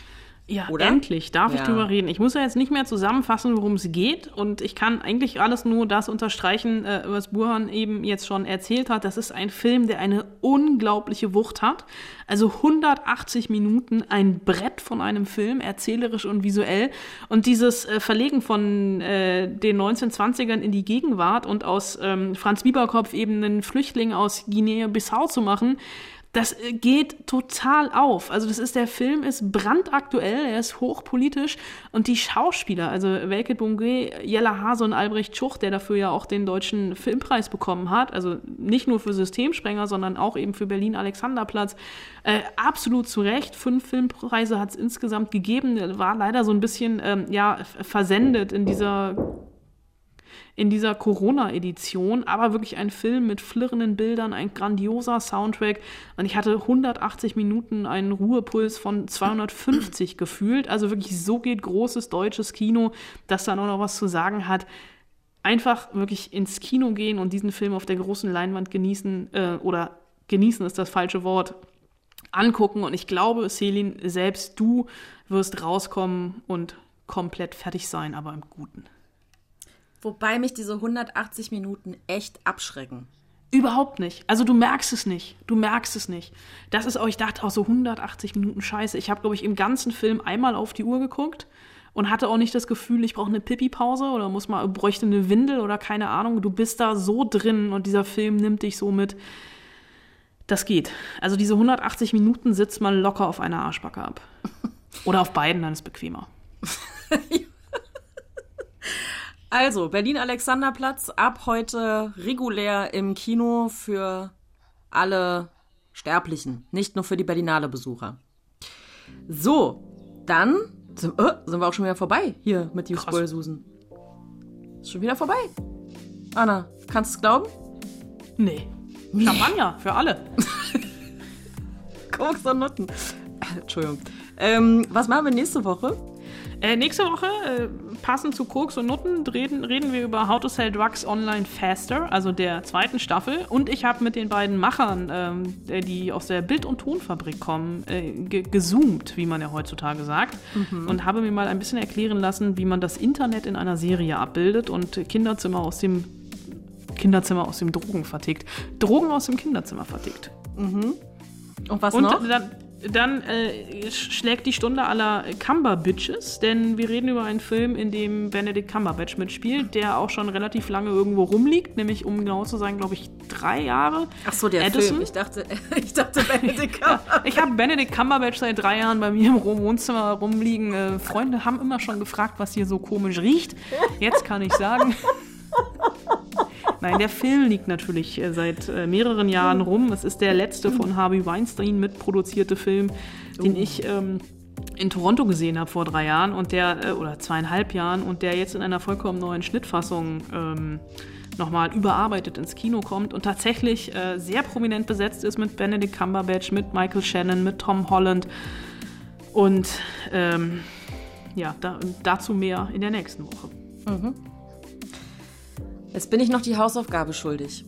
Ja, Oder? endlich darf ich Ja. drüber reden. Ich muss ja jetzt nicht mehr zusammenfassen, worum es geht. Und ich kann eigentlich alles nur das unterstreichen, äh, was Burhan eben jetzt schon erzählt hat. Das ist ein Film, der eine unglaubliche Wucht hat. Also 180 Minuten, ein Brett von einem Film, erzählerisch und visuell. Und dieses äh, Verlegen von äh, den 1920ern in die Gegenwart und aus ähm, Franz Bieberkopf eben einen Flüchtling aus Guinea-Bissau zu machen, das äh, geht total auf. Also das ist der Film ist brandaktuell, er ist hochpolitisch und die Schauspieler, also Welke Bungé, Jella Hase und Albrecht Schuch, der dafür ja auch den deutschen Filmpreis bekommen hat, also nicht nur für Systemsprenger, sondern auch eben für Berlin Alexanderplatz, äh, absolut zu Recht. Fünf Filmpreise hat es insgesamt gegeben, war leider so ein bisschen ähm, ja versendet in dieser in dieser Corona-Edition, aber wirklich ein Film mit flirrenden Bildern, ein grandioser Soundtrack. Und ich hatte 180 Minuten einen Ruhepuls von 250 gefühlt. Also wirklich so geht großes deutsches Kino, das dann auch noch was zu sagen hat. Einfach wirklich ins Kino gehen und diesen Film auf der großen Leinwand genießen, äh, oder genießen ist das falsche Wort, angucken. Und ich glaube, Selin, selbst du wirst rauskommen und komplett fertig sein, aber im Guten. Wobei mich diese 180 Minuten echt abschrecken. Überhaupt nicht. Also du merkst es nicht. Du merkst es nicht. Das ist auch, ich dachte auch so 180 Minuten Scheiße. Ich habe, glaube ich, im ganzen Film einmal auf die Uhr geguckt und hatte auch nicht das Gefühl, ich brauche eine Pipi-Pause oder muss mal, bräuchte eine Windel oder keine Ahnung. Du bist da so drin und dieser Film nimmt dich so mit. Das geht. Also diese 180 Minuten sitzt man locker auf einer Arschbacke ab. Oder auf beiden, dann ist bequemer. Also, Berlin-Alexanderplatz ab heute regulär im Kino für alle Sterblichen, nicht nur für die Berlinale-Besucher. So, dann sind, äh, sind wir auch schon wieder vorbei hier mit die Spoil-Susen. Ist schon wieder vorbei. Anna, kannst du es glauben? Nee. Champagner für alle. Koks und Nutten. Entschuldigung. Ähm, was machen wir nächste Woche? Äh, nächste Woche, äh, passend zu Koks und Nutten, reden, reden wir über How to Sell Drugs Online Faster, also der zweiten Staffel. Und ich habe mit den beiden Machern, ähm, äh, die aus der Bild- und Tonfabrik kommen, äh, ge gezoomt, wie man ja heutzutage sagt. Mhm. Und habe mir mal ein bisschen erklären lassen, wie man das Internet in einer Serie abbildet und Kinderzimmer aus dem Kinderzimmer aus dem Drogen vertickt. Drogen aus dem Kinderzimmer vertickt. Mhm. Und was Und noch? dann, dann äh, sch- schlägt die Stunde aller Cumberbitches, denn wir reden über einen Film, in dem Benedict Cumberbatch mitspielt, der auch schon relativ lange irgendwo rumliegt, nämlich um genau zu sein, glaube ich, drei Jahre. Ach so, der Edison. Film. Ich dachte, ich dachte Benedict Ich habe Benedict Cumberbatch seit drei Jahren bei mir im Wohnzimmer rumliegen. Äh, Freunde haben immer schon gefragt, was hier so komisch riecht. Jetzt kann ich sagen. Nein, der Film liegt natürlich äh, seit äh, mehreren Jahren rum. Es ist der letzte von Harvey Weinstein mitproduzierte Film, den ich ähm, in Toronto gesehen habe vor drei Jahren und der, äh, oder zweieinhalb Jahren, und der jetzt in einer vollkommen neuen Schnittfassung ähm, nochmal überarbeitet ins Kino kommt und tatsächlich äh, sehr prominent besetzt ist mit Benedict Cumberbatch, mit Michael Shannon, mit Tom Holland. Und ähm, ja, da, dazu mehr in der nächsten Woche. Mhm. Jetzt bin ich noch die Hausaufgabe schuldig.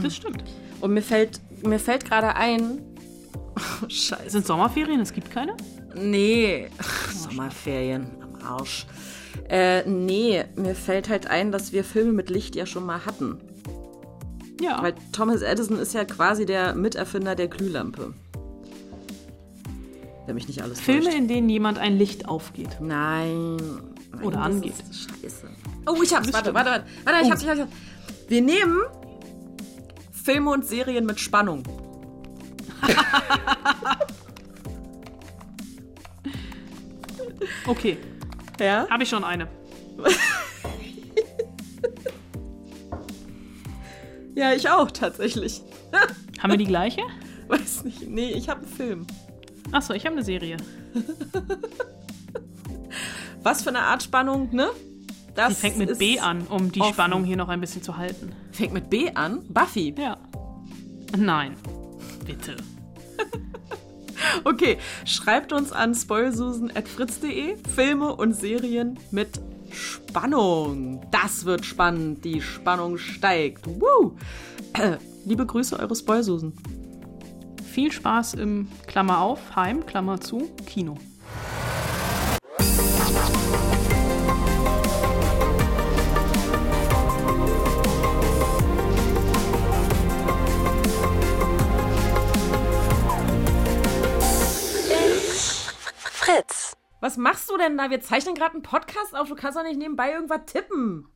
Das stimmt. Und mir fällt, mir fällt gerade ein. Oh, scheiße. Sind Sommerferien? Es gibt keine? Nee. Sommerferien am Arsch. Äh, nee, mir fällt halt ein, dass wir Filme mit Licht ja schon mal hatten. Ja. Weil Thomas Edison ist ja quasi der Miterfinder der Glühlampe. Wenn mich nicht alles Filme, täuscht. in denen jemand ein Licht aufgeht. Nein. Oder das angeht. ist Scheiße. Oh, ich hab's. Warte, warte, warte. Warte, ich Oh. hab's, ich hab's. ich hab's. Wir nehmen Filme und Serien mit Spannung. Okay. Ja? Habe ich schon eine. Ja, ich auch, tatsächlich. Haben wir die gleiche? Weiß nicht. Nee, ich habe einen Film. Achso, ich habe eine Serie. Was für eine Art Spannung, ne? Das Die fängt mit B an, um die offen. Spannung hier noch ein bisschen zu halten. Fängt mit B an? Buffy. Ja. Nein. Bitte. Okay, schreibt uns an spoilsusen.fritz.de Filme und Serien mit Spannung. Das wird spannend. Die Spannung steigt. Woo! Äh, liebe Grüße, eure Spoilsusen. Viel Spaß im Klammer auf, Heim, Klammer zu, Kino. Was machst du denn da? Wir zeichnen gerade einen Podcast auf. Du kannst doch nicht nebenbei irgendwas tippen.